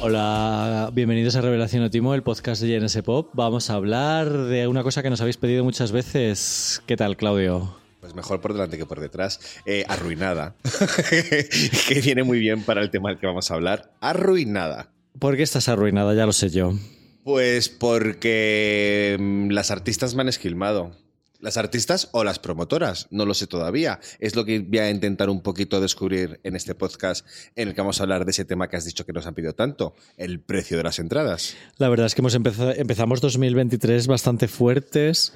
Hola, bienvenidos a Revelación Otimo, el podcast de JNS Pop. Vamos a hablar de una cosa que nos habéis pedido muchas veces. ¿Qué tal, Claudio? Pues mejor por delante que por detrás. Eh, arruinada. que viene muy bien para el tema del que vamos a hablar. Arruinada. ¿Por qué estás arruinada? Ya lo sé yo. Pues porque mm, las artistas me han esquilmado. ¿Las artistas o las promotoras? No lo sé todavía. Es lo que voy a intentar un poquito descubrir en este podcast en el que vamos a hablar de ese tema que has dicho que nos han pedido tanto, el precio de las entradas. La verdad es que hemos empezado, empezamos 2023 bastante fuertes,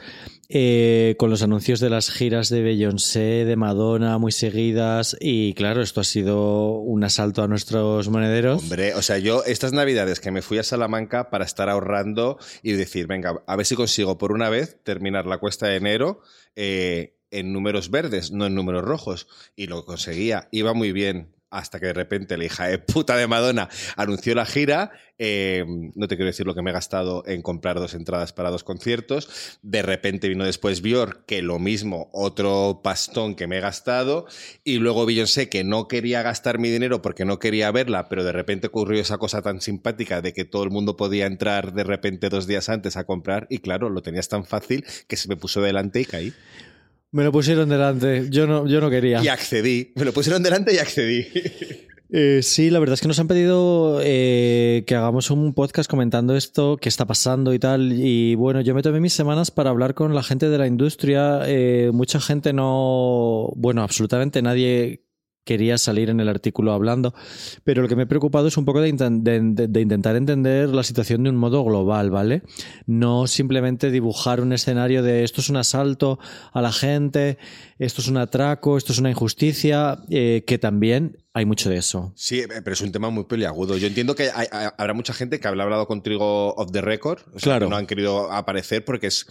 eh, con los anuncios de las giras de Beyoncé, de Madonna, muy seguidas. Y claro, esto ha sido un asalto a nuestros monederos. Hombre, o sea, yo estas navidades que me fui a Salamanca para estar ahorrando y decir, venga, a ver si consigo por una vez terminar la cuesta de enero eh, en números verdes, no en números rojos. Y lo conseguía, iba muy bien. Hasta que de repente la hija de puta de Madonna anunció la gira. eh, no te quiero decir lo que me he gastado en comprar dos entradas para dos conciertos. De repente vino después Björk, que lo mismo, otro pastón que me he gastado. Y luego Beyoncé, que no quería gastar mi dinero porque no quería verla, pero de repente ocurrió esa cosa tan simpática de que todo el mundo podía entrar de repente dos días antes a comprar. Y claro, lo tenías tan fácil que se me puso delante y caí. Me lo pusieron delante, yo no, yo no quería. Y accedí. Me lo pusieron delante y accedí. Eh, sí, la verdad es que nos han pedido eh, que hagamos un podcast comentando esto, qué está pasando y tal. Y bueno, yo me tomé mis semanas para hablar con la gente de la industria. Eh, mucha gente no, bueno, absolutamente nadie quería salir en el artículo hablando, pero lo que me he preocupado es un poco de, inten- de- de- de intentar entender la situación de un modo global, ¿vale? No simplemente dibujar un escenario de esto es un asalto a la gente, esto es un atraco, esto es una injusticia, eh, que también hay mucho de eso. Sí, eh, pero es un tema muy peliagudo. Yo entiendo que hay- hay- habrá mucha gente que habrá hablado contigo off the record. O sea, Claro. que no han querido aparecer porque es.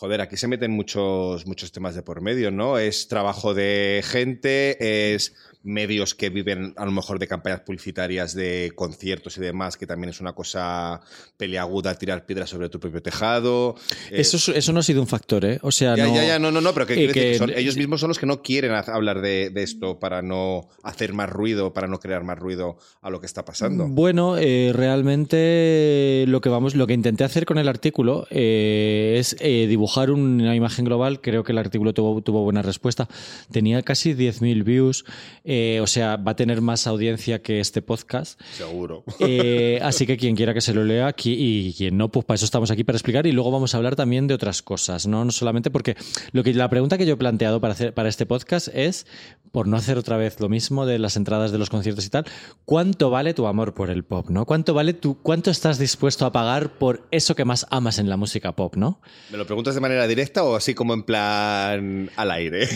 Joder, aquí se meten muchos, muchos temas de por medio, ¿no? Es trabajo de gente, es medios que viven a lo mejor de campañas publicitarias de conciertos y demás, que también es una cosa peliaguda tirar piedras sobre tu propio tejado. Eh, Eso, es- eso no ha sido un factor, ¿eh? O sea, ya, no... ya, ya, no, no, no, pero que, quiero decir que- que son- ellos mismos son los que no quieren hablar de, de esto para no hacer más ruido, para no crear más ruido a lo que está pasando. Bueno, eh, realmente lo que vamos, lo que intenté hacer con el artículo eh, es eh, dibujar una imagen global. Creo que el artículo tuvo, tuvo buena respuesta. Tenía casi 10.000 views, eh, o sea, va a tener más audiencia que este podcast. Seguro. Eh, así que quien quiera que se lo lea aquí y quien no, pues para eso estamos aquí para explicar y luego vamos a hablar también de otras cosas, no, no solamente porque lo que la pregunta que yo he planteado para hacer para este podcast es por no hacer otra vez lo mismo de las entradas de los conciertos y tal, ¿cuánto vale tu amor por el pop, no? ¿Cuánto vale tu cuánto estás dispuesto a pagar por eso que más amas en la música pop, no? ¿Me lo preguntas de manera directa o así como en plan al aire?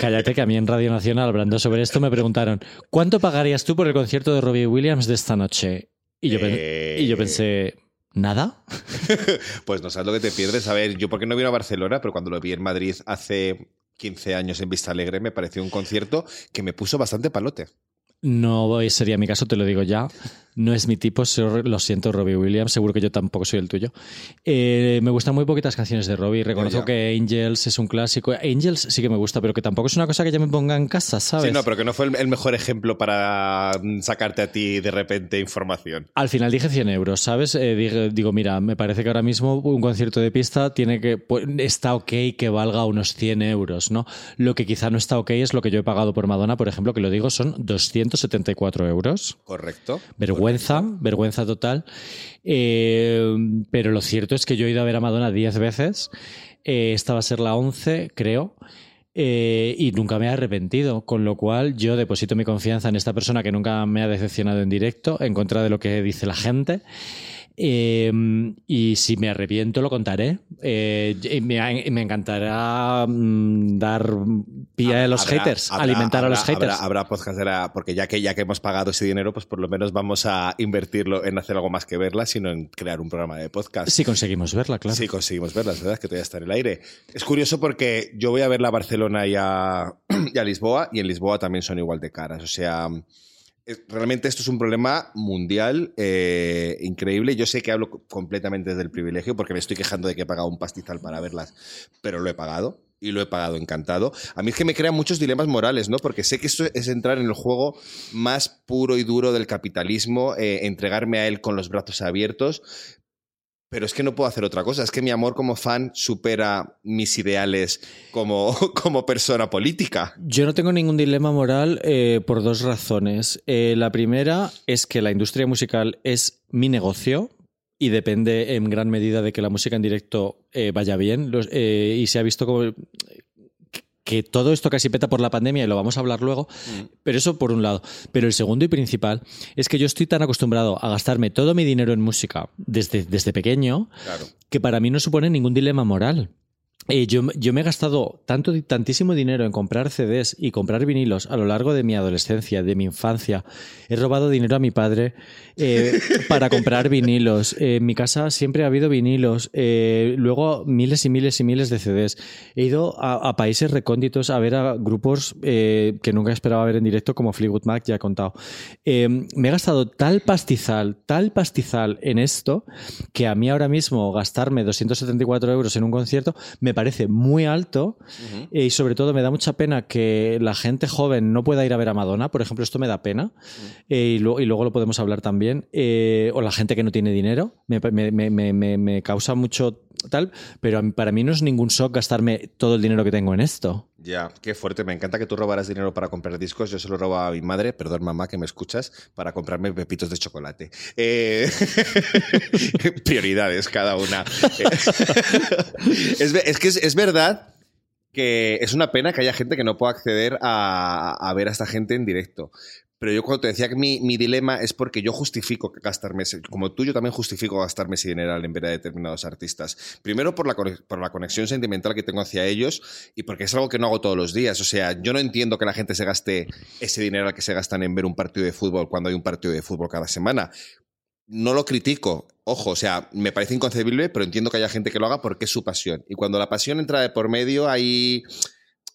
Cállate que a mí en Radio Nacional hablando sobre esto me preguntaron, ¿cuánto pagarías tú por el concierto de Robbie Williams de esta noche? Y yo, Eh. y yo pensé, ¿nada? pues no sabes lo que te pierdes. A ver, yo porque no vino a Barcelona, pero cuando lo vi en Madrid hace 15 años en Vista Alegre me pareció un concierto que me puso bastante palote. No sería mi caso, te lo digo ya. No es mi tipo, lo siento, Robbie Williams. Seguro que yo tampoco soy el tuyo. Eh, me gustan muy poquitas canciones de Robbie. Reconozco que Angels es un clásico. Angels sí que me gusta, pero que tampoco es una cosa que ya me ponga en casa, ¿sabes? Sí, no, pero que no fue el, el mejor ejemplo para mm, sacarte a ti de repente información. Al final dije 100 euros, ¿sabes? Eh, digo, mira, me parece que ahora mismo un concierto de pista tiene que pues, está ok que valga unos 100 euros, ¿no? Lo que quizá no está ok es lo que yo he pagado por Madonna, por ejemplo, que lo digo, son 274 euros. Correcto. Vergüenza, vergüenza total. Eh, pero lo cierto es que yo he ido a ver a Madonna 10 veces. Eh, esta va a ser la 11, creo. Eh, y nunca me he arrepentido, con lo cual yo deposito mi confianza en esta persona que nunca me ha decepcionado en directo, en contra de lo que dice la gente. Eh, y si me arrepiento, lo contaré. Eh, me, me encantará mm, dar pie a los Habrá- haters, habrá- alimentar a los haters. Habrá, podcast, porque ya que, ya que hemos pagado ese dinero, pues por lo menos vamos a invertirlo en hacer algo más que verla, sino en crear un programa de podcast. Si conseguimos verla, claro. Sí, conseguimos verlas, ¿verdad? Que todavía está en el aire. Es curioso porque yo voy a verla a Barcelona y a, y a Lisboa, y en Lisboa también son igual de caras. O sea, Es- Realmente esto es un problema mundial eh, increíble. Yo sé que hablo co- completamente desde el privilegio porque me estoy quejando de que he pagado un pastizal para verlas, pero lo he pagado y lo he pagado encantado. A mí es que me crean muchos dilemas morales, ¿no? Porque sé que esto es entrar en el juego más puro y duro del capitalismo, eh, entregarme a él con los brazos abiertos. Pero es que no puedo hacer otra cosa. Es que mi amor como fan supera mis ideales como, como persona política. Yo no tengo ningún dilema moral eh, por dos razones. Eh, la primera es que la industria musical es mi negocio y depende en gran medida de que la música en directo eh, vaya bien. Y se ha visto como que todo esto casi peta por la pandemia y lo vamos a hablar luego, pero eso por un lado. Pero el segundo y principal es que yo estoy tan acostumbrado a gastarme todo mi dinero en música desde, desde pequeño Claro. que para mí no supone ningún dilema moral. Eh, yo, yo me he gastado tanto, tantísimo dinero en comprar CDs y comprar vinilos a lo largo de mi adolescencia, de mi infancia. He robado dinero a mi padre eh, para comprar vinilos. Eh, en mi casa siempre ha habido vinilos. Luego miles y miles y miles de CDs. He ido a, a países recónditos a ver a grupos que nunca esperaba ver en directo, como Fleetwood Mac, ya he contado. Me he gastado tal pastizal, tal pastizal en esto, que a mí ahora mismo gastarme 274 euros en un concierto me parece muy alto eh, y sobre todo me da mucha pena que la gente joven no pueda ir a ver a Madonna, por ejemplo, esto me da pena eh, y, lo- y luego lo podemos hablar también, eh, o la gente que no tiene dinero, me, me- me- me- causa mucho tal, pero para mí no es ningún shock gastarme todo el dinero que tengo en esto. Ya, qué fuerte. Me encanta que tú robaras dinero para comprar discos. Yo se lo robaba a mi madre, perdón mamá que me escuchas, para comprarme pepitos de chocolate. Eh, Prioridades cada una. es, ve- es que es, es verdad que es una pena que haya gente que no pueda acceder a, a ver a esta gente en directo. Pero yo cuando te decía que mi, mi dilema es porque yo justifico gastarme, como tú, yo también justifico gastarme ese dinero en ver a determinados artistas. Primero por la, por la conexión sentimental que tengo hacia ellos y porque es algo que no hago todos los días. O sea, yo no entiendo que la gente se gaste ese dinero al que se gastan en ver un partido de fútbol cuando hay un partido de fútbol cada semana. No lo critico, ojo, o sea, me parece inconcebible, pero entiendo que haya gente que lo haga porque es su pasión. Y cuando la pasión entra de por medio, hay,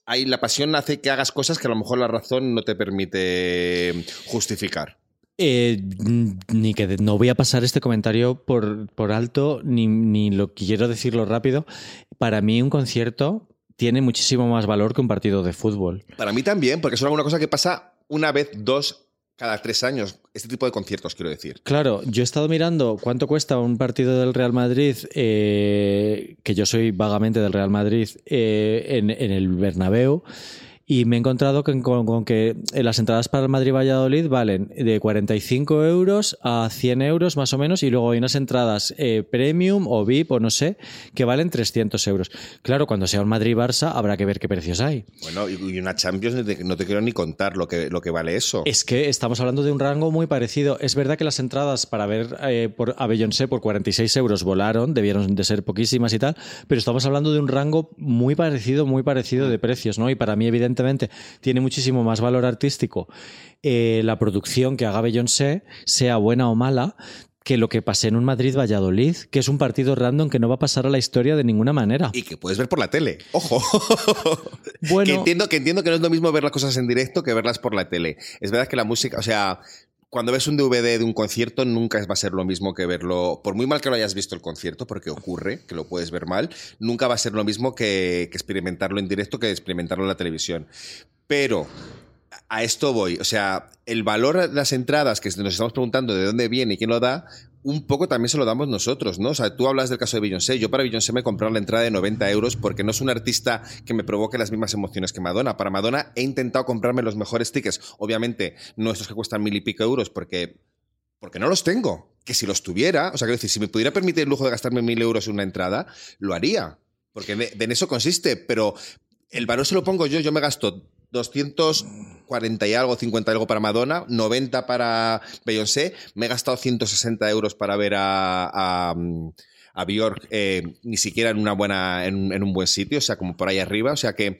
hay la pasión hace que hagas cosas que a lo mejor la razón no te permite justificar. Eh, ni que no voy a pasar este comentario por, por alto, ni, ni lo quiero decirlo rápido. Para mí, un concierto tiene muchísimo más valor que un partido de fútbol. Para mí también, porque es alguna cosa que pasa una vez, dos, cada tres años. Este tipo de conciertos, quiero decir. Claro, yo he estado mirando cuánto cuesta un partido del Real Madrid, eh, que yo soy vagamente del Real Madrid, eh, en, en el Bernabéu. Y me he encontrado que, con, con que las entradas para el Madrid-Valladolid valen de 45 euros a 100 euros más o menos y luego hay unas entradas eh, premium o VIP o no sé que valen 300 euros. Claro, cuando sea un Madrid-Barça habrá que ver qué precios hay. Bueno, y y una Champions, no te- no te quiero ni contar lo que, lo que vale eso. Es que estamos hablando de un rango muy parecido. Es verdad que las entradas para ver eh, por, a Beyoncé por 46 euros volaron, debieron de ser poquísimas y tal, pero estamos hablando de un rango muy parecido, muy parecido de precios, ¿no? Y para mí, evidentemente, tiene muchísimo más valor artístico eh, la producción que haga Beyoncé, sea buena o mala, que lo que pase en un Madrid-Valladolid, que es un partido random que no va a pasar a la historia de ninguna manera. Y que puedes ver por la tele. Ojo. Bueno. que, entiendo, que entiendo que no es lo mismo ver las cosas en directo que verlas por la tele. Es verdad que la música, o sea, cuando ves un DVD de un concierto, nunca va a ser lo mismo que verlo. Por muy mal que lo hayas visto el concierto, porque ocurre que lo puedes ver mal, nunca va a ser lo mismo que, que experimentarlo en directo que experimentarlo en la televisión. Pero a esto voy. O sea, el valor de las entradas que nos estamos preguntando de dónde viene y quién lo da, un poco también se lo damos nosotros, ¿no? O sea, tú hablas del caso de Beyoncé. Yo para Beyoncé me he comprado la entrada de 90 euros porque no es un artista que me provoque las mismas emociones que Madonna. Para Madonna he intentado comprarme los mejores tickets. Obviamente, no estos que cuestan mil y pico euros porque, porque no los tengo. Que si los tuviera, o sea, quiero decir, si me pudiera permitir el lujo de gastarme mil euros en una entrada, lo haría. Porque en eso consiste. Pero el valor se lo pongo yo. Yo me gasto 240 y algo, 50 y algo para Madonna, 90 para Beyoncé. Me he gastado 160 euros para ver a, a, a Bjork, eh, ni siquiera en una buena, en, un buen sitio, o sea, como por ahí arriba. O sea que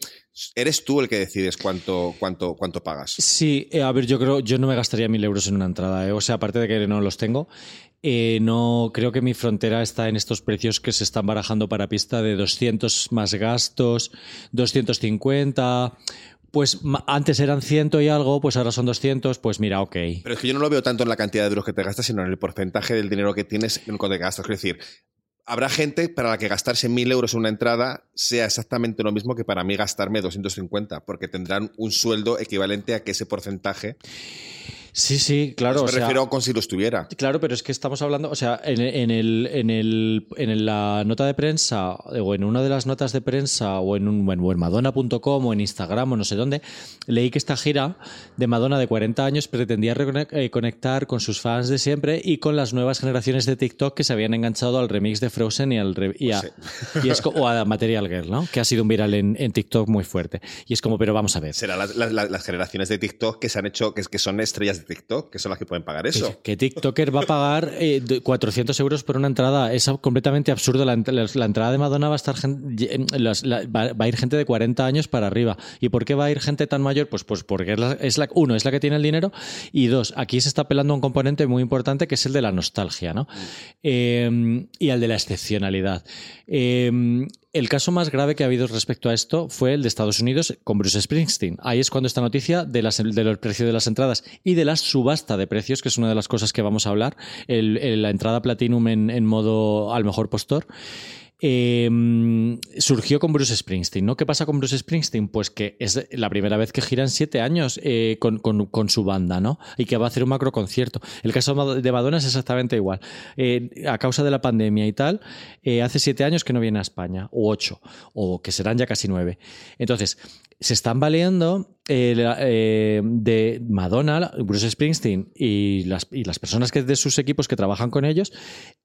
eres tú el que decides cuánto, cuánto, cuánto pagas. Sí, eh, a ver, yo creo, yo no me gastaría mil euros en una entrada, ¿eh? o sea, aparte de que no los tengo, no creo que mi frontera está en estos precios que se están barajando para pista de 200 más gastos, 250. Pues antes eran ciento y algo, pues ahora son 200, pues mira, ok. Pero es que yo no lo veo tanto en la cantidad de euros que te gastas, sino en el porcentaje del dinero que tienes en cuando te gastas. Quiero decir, habrá gente para la que gastarse 1.000 euros en una entrada sea exactamente lo mismo que para mí gastarme 250, porque tendrán un sueldo equivalente a que ese porcentaje. Sí, sí, claro. Eso o me sea, refiero con si lo estuviera. Claro, pero es que estamos hablando, o sea, en, en el, en, el, en la nota de prensa, o en una de las notas de prensa, o en, un, o en Madonna.com, o en Instagram, o no sé dónde, leí que esta gira de Madonna de 40 años pretendía eh, conectar con sus fans de siempre y con las nuevas generaciones de TikTok que se habían enganchado al remix de Frozen y, al y, a, y es o a Material Girl, ¿no? Que ha sido un viral en, en TikTok muy fuerte. Y es como, pero vamos a ver. Las- las- las generaciones de TikTok que se han hecho, que, que son estrellas de TikTok, que son las que pueden pagar eso. ¿Qué TikToker va a pagar eh, de 400 euros por una entrada? Es completamente absurdo. La, ent- la- la entrada de Madonna va a estar las- la- va, va a ir gente de 40 años para arriba. ¿Y por qué va a ir gente tan mayor? Pues, pues porque es la, es la- uno, es la que tiene el dinero y dos, aquí se está apelando a un componente muy importante que es el de la nostalgia, ¿no? Eh, y al de la excepcionalidad. Eh, el caso más grave que ha habido respecto a esto fue el de Estados Unidos con Bruce Springsteen. Ahí es cuando esta noticia de las, de los precios de las entradas y de la subasta de precios, que es una de las cosas que vamos a hablar, el- la entrada Platinum en modo al mejor postor. Eh, surgió con Bruce Springsteen, ¿no? ¿Qué pasa con Bruce Springsteen? Pues que es la primera vez que gira en siete años eh, con, su banda, ¿no? Y que va a hacer un macro concierto. El caso de Madonna es exactamente igual. Eh, a causa de la pandemia y tal, eh, hace siete años que no viene a España, o ocho, o que serán ya casi nueve. Entonces, se están eh, de Madonna, Bruce Springsteen y las, y las personas que de sus equipos que trabajan con ellos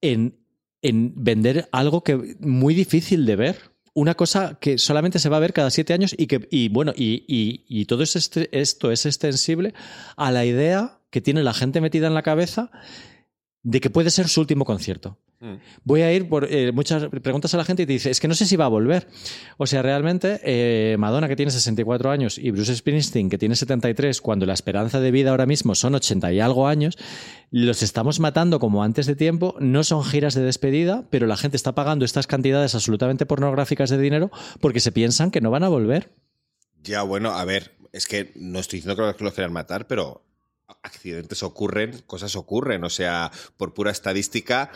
en, en vender algo que muy difícil de ver. Una cosa que solamente se va a ver cada siete años y que, y bueno, y, y- y todo es este- esto es extensible a la idea que tiene la gente metida en la cabeza de que puede ser su último concierto. Mm. Voy a ir por eh, muchas preguntas a la gente y te dice, es que no sé si va a volver. O sea, realmente eh, Madonna, que tiene 64 años, y Bruce Springsteen, que tiene 73, cuando la esperanza de vida ahora mismo son 80 y algo años, los estamos matando como antes de tiempo. No son giras de despedida, pero la gente está pagando estas cantidades absolutamente pornográficas de dinero porque se piensan que no van a volver. Ya, bueno, a ver, es que no estoy diciendo que los quieran matar, pero accidentes ocurren, cosas ocurren. O sea, por pura estadística,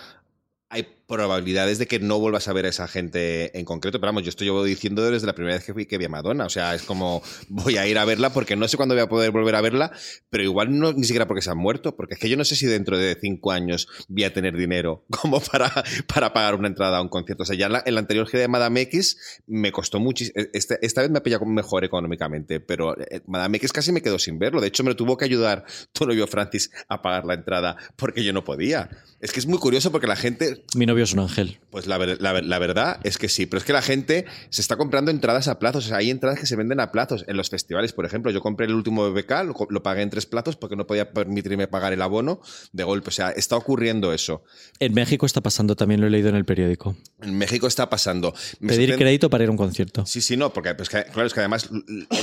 hay probabilidades de que no vuelvas a ver a esa gente en concreto. Pero vamos, yo esto llevo diciendo desde la primera vez que, fui, que vi a Madonna. O sea, es como voy a ir a verla porque no sé cuándo voy a poder volver a verla, pero igual no ni siquiera porque se han muerto, porque es que yo no sé si dentro de cinco años voy a tener dinero como para, para pagar una entrada a un concierto. O sea, ya la, anterior gira de Madame X me costó muchísimo. Esta, esta vez me ha pillado mejor económicamente, pero eh, Madame X casi me quedó sin verlo. De hecho, me lo tuvo que ayudar tu novio Francis a pagar la entrada porque yo no podía. Es que es muy curioso porque la gente novio es un ángel. pues la, ver- la ver- la verdad es que sí, pero es que la gente se está comprando entradas a plazos. O sea, hay entradas que se venden a plazos. En los festivales, por ejemplo, yo compré el último BBK, lo, pagué en tres plazos porque no podía permitirme pagar el abono de golpe. O sea, está ocurriendo eso. En México está pasando, también lo he leído en el periódico. En México está pasando. Me Pedir sorprende- crédito para ir a un concierto. Sí, sí, no, porque pues, que- claro, es que además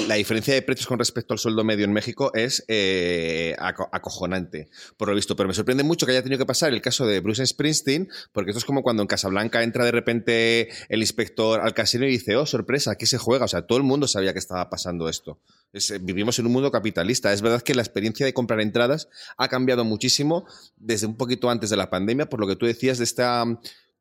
la diferencia de precios con respecto al sueldo medio en México es eh, aco- acojonante, por lo visto. Pero me sorprende mucho que haya tenido que pasar el caso de Bruce Springsteen, porque esto es como cuando en Casablanca entra de repente el inspector al casino y dice, oh, sorpresa, aquí se juega. O sea, todo el mundo sabía que estaba pasando esto. Es, eh, vivimos en un mundo capitalista. Es verdad que la experiencia de comprar entradas ha cambiado muchísimo desde un poquito antes de la pandemia, por lo que tú decías de esta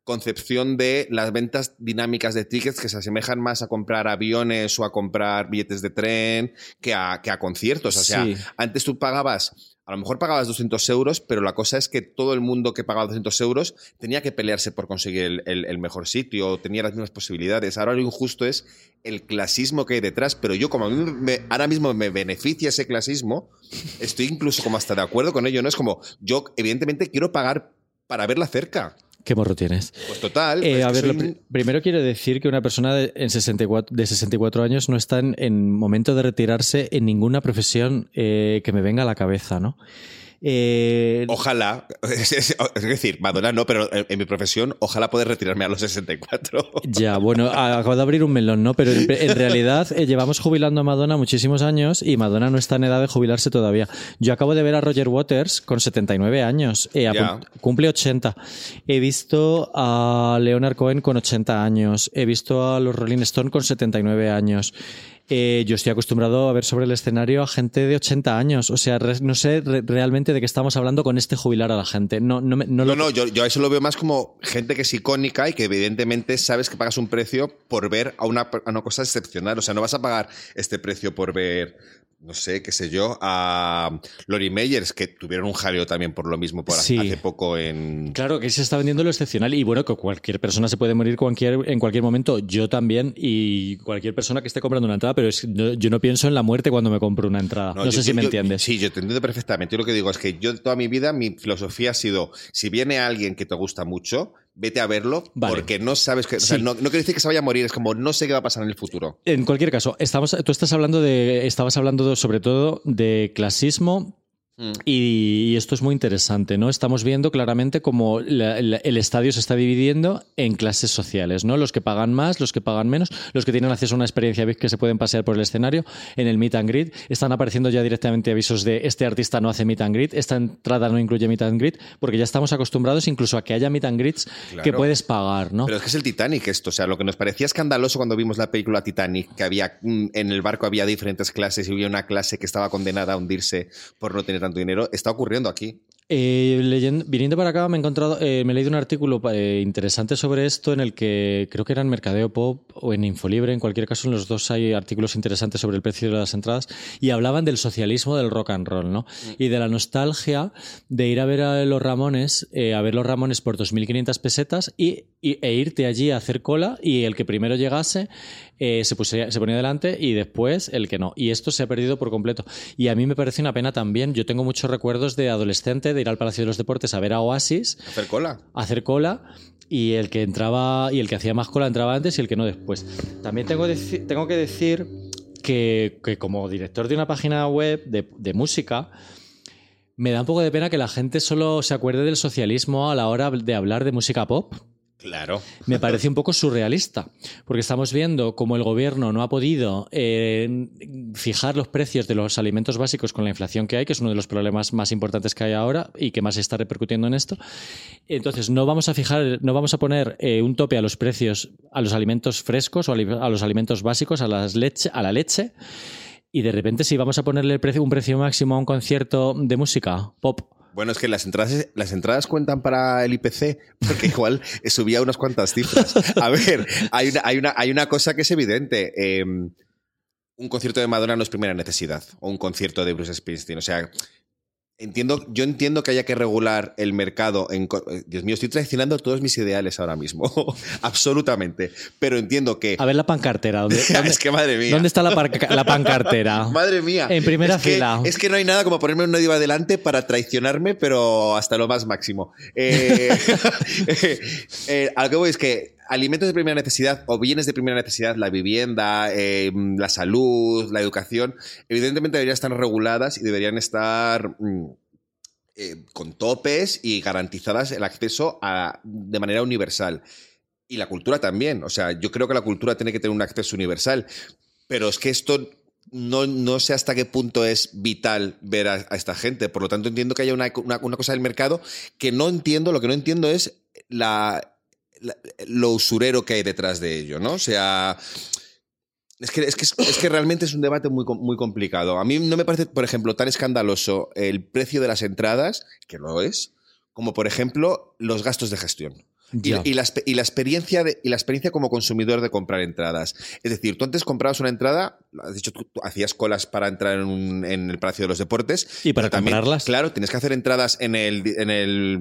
concepción de las ventas dinámicas de tickets que se asemejan más a comprar aviones o a comprar billetes de tren que a, que a conciertos. O sea, Sí. antes tú pagabas, a lo mejor pagabas 200 euros, pero la cosa es que todo el mundo que pagaba 200 euros tenía que pelearse por conseguir el, mejor sitio, tenía las mismas posibilidades. Ahora lo injusto es el clasismo que hay detrás, pero yo como a mí ahora mismo me beneficia ese clasismo, estoy incluso como hasta de acuerdo con ello, ¿no? Es como, yo evidentemente quiero pagar para verla cerca. ¿Qué morro tienes? Pues total. Eh, a ver, soy primero quiero decir que una persona de, en 64, de 64 años no está en, en momento de retirarse en ninguna profesión eh, que me venga a la cabeza, ¿no? Eh, Ojalá, es, decir, Madonna no, pero en, mi profesión, ojalá poder retirarme a los 64. Ya, bueno, acabo de abrir un melón, ¿no? Pero en, realidad eh, llevamos jubilando a Madonna muchísimos años y Madonna no está en edad de jubilarse todavía. Yo acabo de ver a Roger Waters con 79 años, eh, cumple 80. He visto a Leonard Cohen con 80 años, he visto a los Rolling Stone con 79 años. Eh, yo estoy acostumbrado a ver sobre el escenario a gente de 80 años. O sea, re- no sé re- realmente de qué estamos hablando con este jubilar a la gente. No, no, me- no No, lo- no, yo, yo a eso lo veo más como gente que es icónica y que evidentemente sabes que pagas un precio por ver a una, a una cosa excepcional. O sea, no vas a pagar este precio por ver, no sé, qué sé yo, a Lori Meyers, que tuvieron un jaleo también por lo mismo por Sí. hace poco en... Claro que se está vendiendo lo excepcional y bueno, que cualquier persona se puede morir cualquier, en cualquier momento, yo también y cualquier persona que esté comprando una entrada, pero es- no- yo no pienso en la muerte cuando me compro una entrada. No, yo- sé si yo- me yo- entiendes. Sí, yo te entiendo perfectamente. Yo lo que digo es que yo toda mi vida, mi filosofía ha sido, si viene alguien que te gusta mucho, vete a verlo Vale. porque no sabes que... O sea, Sí. no, no quiere decir que se vaya a morir, es como no sé qué va a pasar en el futuro. En cualquier caso, estamos, tú estás hablando de, estabas hablando de- sobre todo de clasismo. Y, y esto es muy interesante, ¿no? Estamos viendo claramente cómo la- la- el estadio se está dividiendo en clases sociales, ¿no? Los que pagan más, los que pagan menos, los que tienen acceso a una experiencia que se pueden pasear por el escenario. En el meet and greet están apareciendo ya directamente avisos de este artista no hace meet and greet, esta entrada no incluye meet and greet, porque ya estamos acostumbrados incluso a que haya meet and greets que puedes pagar, ¿no? Pero es que es el Titanic esto, o sea, lo que nos parecía escandaloso cuando vimos la película Titanic, que había mm, en el barco había diferentes clases y había una clase que estaba condenada a hundirse por no tener tanto dinero, está ocurriendo aquí. Eh, viniendo para acá me he encontrado, eh, me he leído un artículo eh, interesante sobre esto en el que creo que era en Mercadeo Pop o en Infolibre, en cualquier caso en los dos hay artículos interesantes sobre el precio de las entradas y hablaban del socialismo del rock and roll, ¿no? Y de la nostalgia de ir a ver a los Ramones, a ver los Ramones por 2.500 pesetas y, y- e irte allí a hacer cola y el que primero llegase eh, se, pusía- se ponía delante y después el que no. Y esto se ha perdido por completo. Y a mí me parece una pena también. Yo tengo muchos recuerdos de adolescente de ir al Palacio de los Deportes a ver a Oasis, Hacer cola. hacer cola y el que entraba y el que hacía más cola entraba antes y el que no después. También tengo, tengo que decir que, que como director de una página web de, de música, me da un poco de pena que la gente solo se acuerde del socialismo a la hora de hablar de música pop. Claro. Me parece un poco surrealista, porque estamos viendo cómo el gobierno no ha podido eh, fijar los precios de los alimentos básicos con la inflación que hay, que es uno de los problemas más importantes que hay ahora y que más está repercutiendo en esto. Entonces, no vamos a fijar, no vamos a poner eh, un tope a los precios, a los alimentos frescos o a los alimentos básicos, a, las leche, a la leche. Y de repente, si vamos a ponerle un precio máximo a un concierto de música pop, Bueno, es que las entradas, las entradas cuentan para el IPC, porque igual subía unas cuantas cifras. A ver, hay una, hay una, hay una cosa que es evidente. eh, un concierto de Madonna no es primera necesidad, o un concierto de Bruce Springsteen. O sea, entiendo, yo entiendo que haya que regular el mercado. En, eh, Dios mío, estoy traicionando todos mis ideales ahora mismo. Absolutamente. Pero entiendo que. a ver la pancartera. ¿dónde, dónde- es que madre mía. dónde está la, la pancartera? Madre mía. En primera es que- fila. es que no hay nada como ponerme una diva delante para traicionarme, pero hasta lo más máximo. Eh, eh, a lo que voy es que alimentos de primera necesidad o bienes de primera necesidad, la vivienda, eh, la salud, la educación, evidentemente deberían estar reguladas y deberían estar mm, eh, con topes y garantizadas el acceso a, de manera universal. Y la cultura también. O sea, yo creo que la cultura tiene que tener un acceso universal. Pero es que esto no, no sé hasta qué punto es vital ver a, a esta gente. Por lo tanto, entiendo que haya una, una- una cosa del mercado que no entiendo. Lo que no entiendo es la, la- lo usurero que hay detrás de ello, ¿no? O sea. Es que, es, que, es que realmente es un debate muy, muy complicado. A mí no me parece, por ejemplo, tan escandaloso el precio de las entradas, que lo es, como por ejemplo los gastos de gestión. Y, la, expe- y la experiencia de, y la experiencia como consumidor de comprar entradas. Es decir, tú antes comprabas una entrada, has dicho, tú, tú hacías colas para entrar en, un- en el Palacio de los Deportes. Y para también, comprarlas. Claro, tienes que hacer entradas en el, en el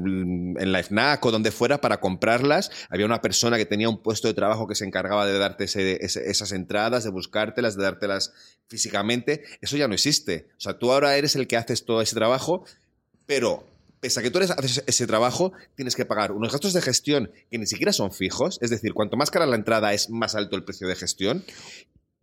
en la FNAC o donde fuera para comprarlas. Había una persona que tenía un puesto de trabajo que se encargaba de darte ese- ese- esas entradas, de buscártelas, de dártelas físicamente. Eso ya no existe. O sea, tú ahora eres el que haces todo ese trabajo, pero pese a que tú eres, haces ese trabajo, tienes que pagar unos gastos de gestión que ni siquiera son fijos. Es decir, cuanto más cara la entrada es más alto el precio de gestión.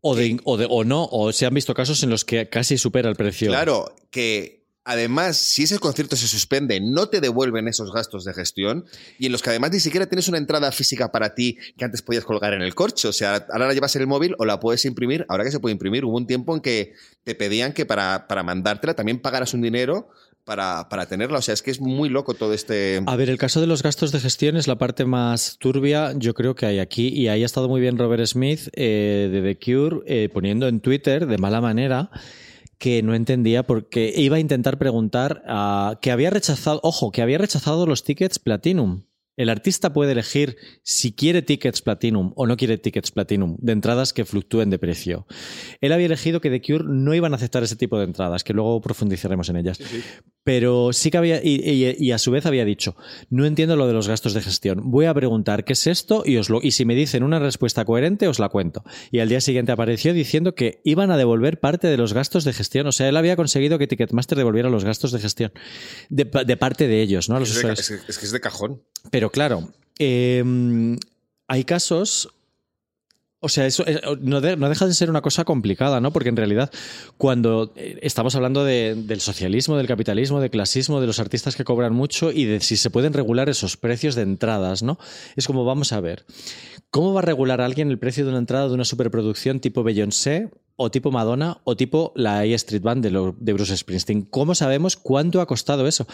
O, de, o, de- o no, o se han visto casos en los que casi supera el precio. Claro, que además, si ese concierto se suspende, no te devuelven esos gastos de gestión y en los que además ni siquiera tienes una entrada física para ti que antes podías colgar en el corcho. O sea, ahora la llevas en el móvil o la puedes imprimir. Ahora que se puede imprimir, hubo un tiempo en que te pedían que para, para mandártela también pagaras un dinero para, para tenerla. O sea, es que es muy loco todo este... A ver, el caso de los gastos de gestión es la parte más turbia, yo creo que hay aquí. Y ahí ha estado muy bien Robert Smith eh, de The Cure eh, poniendo en Twitter de mala manera que no entendía porque iba a intentar preguntar a, que había rechazado, ojo, que había rechazado los tickets Platinum. El artista puede elegir si quiere tickets Platinum o no quiere tickets Platinum, de entradas que fluctúen de precio. Él había elegido que The Cure no iban a aceptar ese tipo de entradas, que luego profundizaremos en ellas. Pero sí que había, y, y- y a su vez había dicho, no entiendo lo de los gastos de gestión. Voy a preguntar qué es esto y, os lo, y si me dicen una respuesta coherente, os la cuento. Y al día siguiente apareció diciendo que iban a devolver parte de los gastos de gestión. O sea, él había conseguido que Ticketmaster devolviera los gastos de gestión de, pa- de parte de ellos, ¿no? A los Es, de es que es de cajón. Pero claro, eh, hay casos. O sea, eso eh, no, de- no deja de ser una cosa complicada, ¿no? Porque en realidad, cuando eh, estamos hablando de- del socialismo, del capitalismo, del clasismo, de los artistas que cobran mucho y de si se pueden regular esos precios de entradas, ¿no? Es como, vamos a ver, ¿cómo va a regular alguien el precio de una entrada de una superproducción tipo Beyoncé o tipo Madonna o tipo la A Street Band de, lo- de Bruce Springsteen? ¿Cómo sabemos cuánto ha costado eso?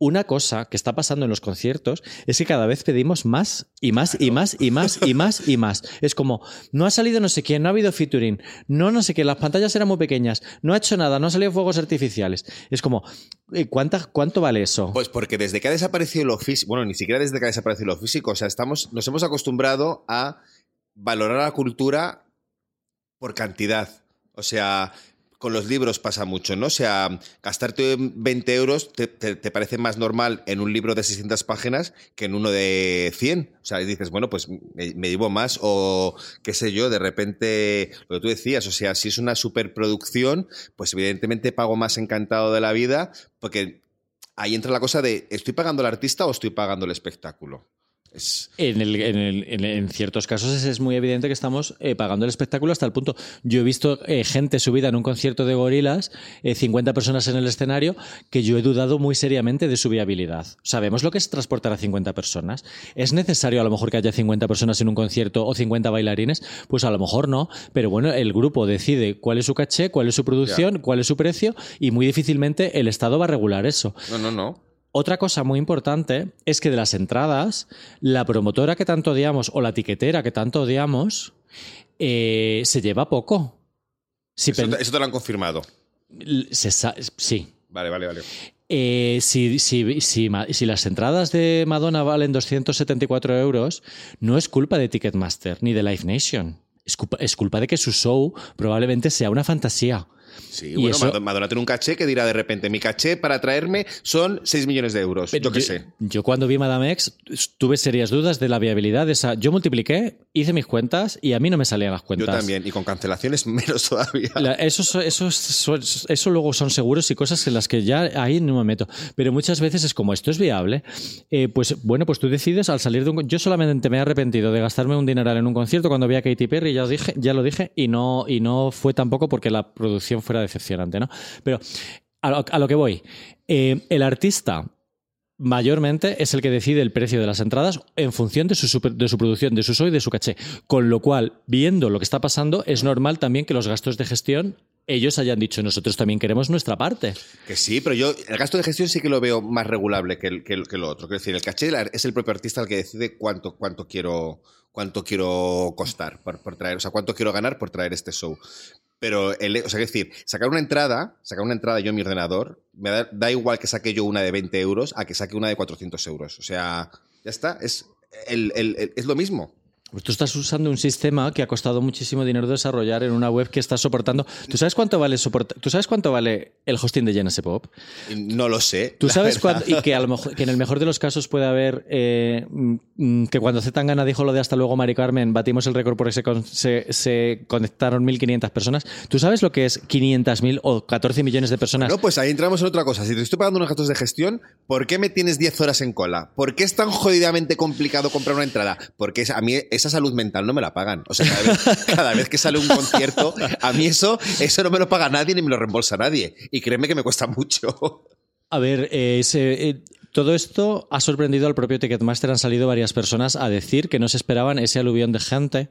Una cosa que está pasando en los conciertos es que cada vez pedimos más y más y más y más y más y más. Es como, no ha salido no sé quién, no ha habido featuring, no no sé qué, las pantallas eran muy pequeñas, no ha hecho nada, no han salido fuegos artificiales. Es como, eh, ¿cuánta, ¿cuánto vale eso? Pues porque desde que ha desaparecido lo físico, bueno, ni siquiera desde que ha desaparecido lo físico, o sea, estamos, nos hemos acostumbrado a valorar la cultura por cantidad. O sea, con los libros pasa mucho, ¿no? O sea, gastarte 20 euros te, parece más normal en un libro de 600 páginas que en uno de 100. O sea, dices, bueno, pues me, me llevo más o qué sé yo, de repente, lo que tú decías, o sea, si es una superproducción, pues evidentemente pago más encantado de la vida porque ahí entra la cosa de, ¿estoy pagando al artista o estoy pagando el espectáculo? Es, En, el- en el- en- en ciertos casos es, es muy evidente que estamos eh, pagando el espectáculo hasta el punto. Yo he visto eh, gente subida en un concierto de gorilas, eh, 50 personas en el escenario, que yo he dudado muy seriamente de su viabilidad. ¿Sabemos lo que es transportar a 50 personas? ¿Es necesario a lo mejor que haya 50 personas en un concierto o 50 bailarines? Pues a lo mejor no, pero bueno, el grupo decide cuál es su caché, cuál es su producción, cuál es su precio y muy difícilmente el Estado va a regular eso. no, no, no. Otra cosa muy importante es que de las entradas, la promotora que tanto odiamos o la tiquetera que tanto odiamos eh, se lleva poco. Si Eso te, eso te lo han confirmado. se sí. Vale, vale, vale. Eh, si, si- si ma- si las entradas de Madonna valen 274 euros, no es culpa de Ticketmaster ni de Live Nation. Es culpa, es culpa de que su show probablemente sea una fantasía. Sí, Y bueno, eso- Madonna tiene un caché que dirá de repente, mi caché para traerme son 6 millones de euros. yo qué sé. Yo cuando vi Madame X tuve serias dudas de la viabilidad de esa. Yo multipliqué, hice mis cuentas y a mí no me salían las Yo cuentas. también, y con cancelaciones menos todavía. La- eso, so- eso, so- eso luego son seguros y cosas en las que ya ahí no me meto. Pero muchas veces es como, ¿esto es viable? Eh, pues bueno, pues tú decides al salir de un... Yo solamente me he arrepentido de gastarme un dineral en un concierto cuando vi a Katy Perry, ya dije, ya lo dije y, no, y no fue tampoco porque la producción fuera decepcionante, ¿no? Pero a lo, que voy, eh, el artista mayormente es el que decide el precio de las entradas en función de su, super- de su producción, de su show y de su caché. Con lo cual, viendo lo que está pasando, es normal también que los gastos de gestión ellos hayan dicho nosotros también queremos nuestra parte. Que sí, pero yo el gasto de gestión sí que lo veo más regulable que, que, el- que lo otro. Quiero decir, el caché es el propio artista el que decide cuánto, cuánto quiero cuánto quiero costar por, por traer, o sea, cuánto quiero ganar por traer este show. Pero, el, o sea, es decir, sacar una entrada, sacar una entrada yo en mi ordenador, me da, da igual que saque yo una de 20 euros a que saque una de 400 euros. O sea, ya está, es, el- el- es lo mismo. Pues tú estás usando un sistema que ha costado muchísimo dinero desarrollar en una web que está soportando. ¿Tú sabes cuánto vale soportar? ¿Tú sabes cuánto vale el hosting de Genesis Pop? No lo sé. Tú sabes cuándo- y que a lo mejor que en el mejor de los casos puede haber eh, mm, que cuando Zetangana dijo lo de hasta luego Mari Carmen batimos el récord porque se, con- se, se conectaron 1.500 personas. ¿Tú sabes lo que es 500.000 o 14 millones de personas? No, pues ahí entramos en otra cosa. Si te estoy pagando unos gastos de gestión, ¿por qué me tienes 10 horas en cola? ¿Por qué es tan jodidamente complicado comprar una entrada? Porque es- a mí esa salud mental no me la pagan. O sea, cada vez, que sale un concierto, a mí eso, eso no me lo paga nadie ni me lo reembolsa nadie. Y créeme que me cuesta mucho. A ver, eh, eh, Todo esto ha sorprendido al propio Ticketmaster. Han salido varias personas a decir que no se esperaban ese aluvión de gente.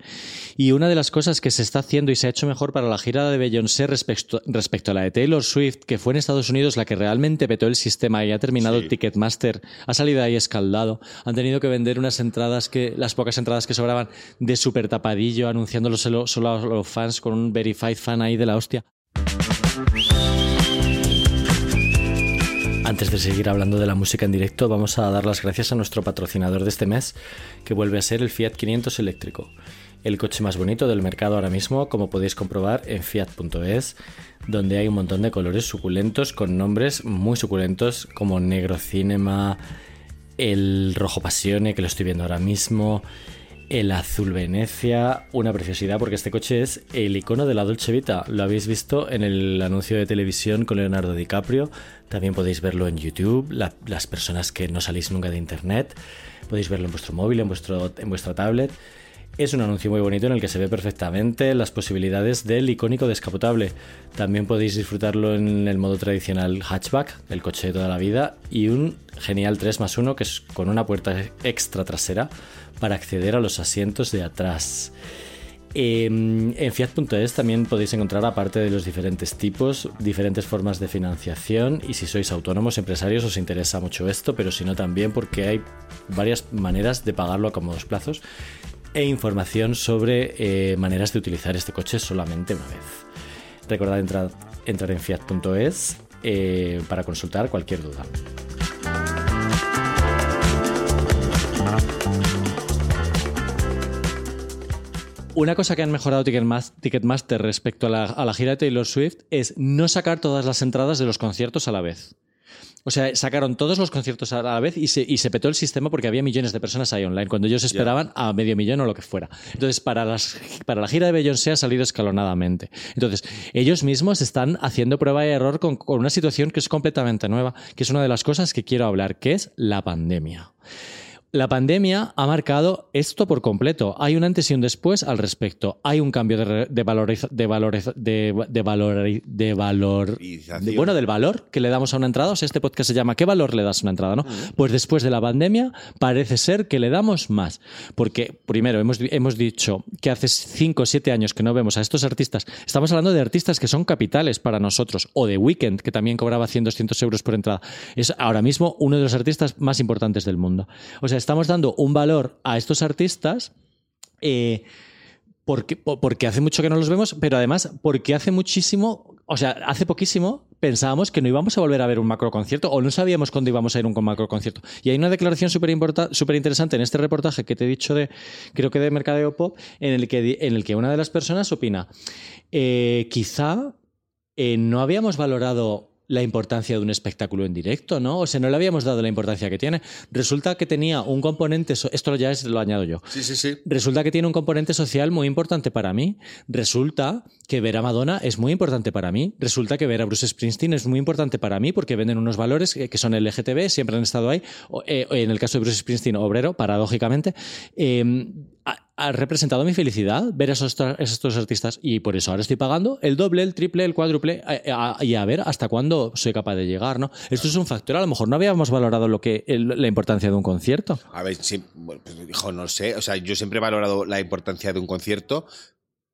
Y una de las cosas que se está haciendo y se ha hecho mejor para la gira de Beyoncé respecto, respecto a la de Taylor Swift, que fue en Estados Unidos la que realmente petó el sistema y ha terminado Sí. Ticketmaster, ha salido ahí escaldado. Han tenido que vender unas entradas que, las pocas entradas que sobraban de super tapadillo, anunciándolo solo, solo a los fans con un verified fan ahí de la hostia. Antes de seguir hablando de la música en directo, vamos a dar las gracias a nuestro patrocinador de este mes, que vuelve a ser el Fiat 500 eléctrico, el coche más bonito del mercado ahora mismo, como podéis comprobar en fiat.es, donde hay un montón de colores suculentos con nombres muy suculentos como Negro Cinema, el Rojo Pasione, que lo estoy viendo ahora mismo, el Azul Venecia, una preciosidad porque este coche es el icono de la Dolce Vita. Lo habéis visto en el anuncio de televisión con Leonardo DiCaprio. También podéis verlo en YouTube. La- las personas que no salís nunca de internet, podéis verlo en vuestro móvil, en, vuestro, en vuestra tablet. Es un anuncio muy bonito en el que se ve perfectamente las posibilidades del icónico descapotable. También podéis disfrutarlo en el modo tradicional hatchback, el coche de toda la vida, y un genial 3 más 1 que es con una puerta extra trasera para acceder a los asientos de atrás. Eh, en Fiat.es también podéis encontrar, aparte de los diferentes tipos, diferentes formas de financiación y si sois autónomos, empresarios, os interesa mucho esto, pero si no también porque hay varias maneras de pagarlo a cómodos plazos e información sobre eh, maneras de utilizar este coche solamente una vez. Recordad entrar, entrar en fiat.es eh, para consultar cualquier duda. Una cosa que han mejorado Ticketmas- Ticketmaster respecto a la, a la gira de Taylor Swift es no sacar todas las entradas de los conciertos a la vez. O sea, sacaron todos los conciertos a la vez y se, y se petó el sistema porque había millones de personas ahí online, cuando ellos esperaban a medio millón o lo que fuera. Entonces, para, las, para la gira de Beyoncé ha salido escalonadamente. Entonces, ellos mismos están haciendo prueba y error con, con una situación que es completamente nueva, que es una de las cosas que quiero hablar, que es la pandemia. La pandemia ha marcado esto por completo. Hay un antes y un después al respecto. Hay un cambio de, de de valoriza- de, de valori- de valor, de- bueno, del valor que le damos a una entrada. O sea, este podcast se llama ¿Qué valor le das a una entrada? ¿no? Pues después de la pandemia parece ser que le damos más. Porque, primero, hemos, hemos dicho que hace 5 o 7 años que no vemos a estos artistas. Estamos hablando de artistas que son capitales para nosotros. O de Weekend, que también cobraba 100, 200 euros por entrada. Es ahora mismo uno de los artistas más importantes del mundo. O sea, estamos dando un valor a estos artistas. eh, porque, po- porque hace mucho que no los vemos, pero además porque hace muchísimo, o sea, hace poquísimo pensábamos que no íbamos a volver a ver un macro concierto o no sabíamos cuándo íbamos a ir a un macro concierto. Y hay una declaración súper interesante en este reportaje que te he dicho de, creo que de Mercadeo Pop, en el que, en el que una de las personas opina, eh, quizá eh, no habíamos valorado la importancia de un espectáculo en directo, ¿no? O sea, no le habíamos dado la importancia que tiene. Resulta que tenía un componente, so- esto ya es, lo añado yo, Sí, sí, sí. Resulta que tiene un componente social muy importante para mí. Resulta que ver a Madonna es muy importante para mí. Resulta que ver a Bruce Springsteen es muy importante para mí porque venden unos valores que son LGTB, siempre han estado ahí. O, eh, en el caso de Bruce Springsteen, obrero, paradójicamente. Eh, ha, representado mi felicidad ver esos, tra- estos artistas y por eso ahora estoy pagando el doble, el triple, el cuádruple y a ver hasta cuándo soy capaz de llegar, ¿no? Esto es un factor, a lo mejor no habíamos valorado lo que, la importancia de un concierto. A ver, sí, bueno, pues, hijo, no sé. O sea, yo siempre he valorado la importancia de un concierto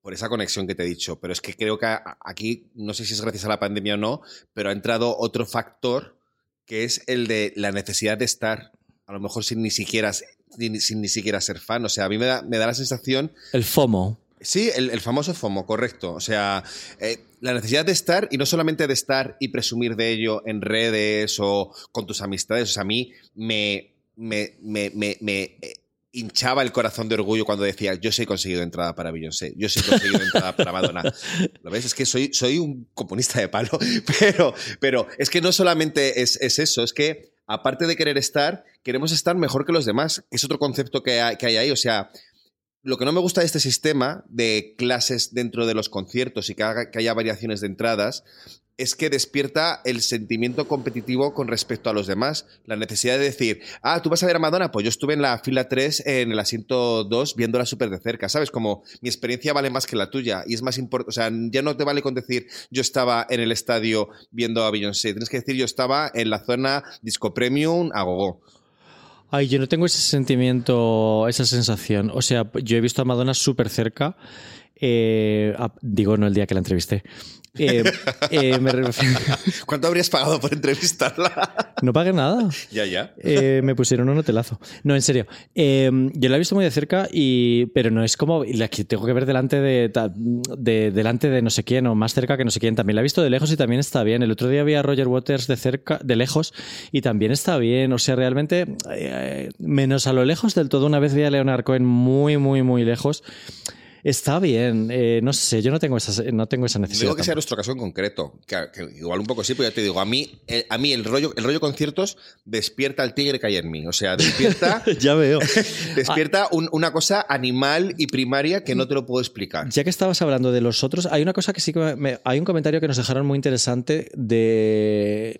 por esa conexión que te he dicho. Pero es que creo que aquí, no sé si es gracias a la pandemia o no, pero ha entrado otro factor que es el de la necesidad de estar, a lo mejor sin ni siquiera, sin, sin ni siquiera ser fan. O sea, a mí me da, me da la sensación El FOMO. Sí, el, el famoso FOMO, correcto. O sea, eh, la necesidad de estar y no solamente de estar y presumir de ello en redes o con tus amistades. O sea, a mí me, me, me, me, me, eh, hinchaba el corazón de orgullo cuando decía, yo sí he conseguido entrada para Beyoncé, yo sí he conseguido entrada para Madonna. ¿Lo ves? Es que soy, soy un comunista de palo, pero, pero es que no solamente es, es eso, es que aparte de querer estar, queremos estar mejor que los demás, es otro concepto que hay, que hay ahí. O sea, lo que no me gusta de este sistema de clases dentro de los conciertos y que, haga- que haya variaciones de entradas es que despierta el sentimiento competitivo con respecto a los demás. La necesidad de decir, ah, tú vas a ver a Madonna, pues yo estuve en la fila 3 en el asiento 2 viéndola súper de cerca, ¿sabes? Como mi experiencia vale más que la tuya y es más importante, o sea, ya no te vale con decir yo estaba en el estadio viendo a Beyoncé, tienes que decir yo estaba en la zona disco premium a gogo. Ay, yo no tengo ese sentimiento, esa sensación. O sea, yo he visto a Madonna súper cerca. Eh, a- digo, no el día que la entrevisté. Eh, eh, me refiero- ¿Cuánto habrías pagado por entrevistarla? no pagué nada. ya, ya. Eh, me pusieron un hotelazo. No, en serio. Eh, yo la he visto muy de cerca, y, pero no es como la que tengo que ver delante de, de- delante de no sé quién o más cerca que no sé quién. También la he visto de lejos y también está bien. El otro día vi a Roger Waters de cerca, de lejos y también está bien. O sea, realmente, eh, menos a lo lejos del todo, una vez vi a Leonard Cohen muy, muy, muy lejos. Está bien. Eh, no sé, yo no tengo esa, no tengo esa necesidad. digo que sea tampoco. nuestro caso en concreto, que, que igual un poco sí, pero ya te digo, a mí, eh, a mí el rollo, el rollo conciertos despierta el tigre que hay en mí. O sea, despierta, ya veo. despierta un- una cosa animal y primaria que no te lo puedo explicar. Ya que estabas hablando de los otros, hay una cosa que sí que me, hay un comentario que nos dejaron muy interesante de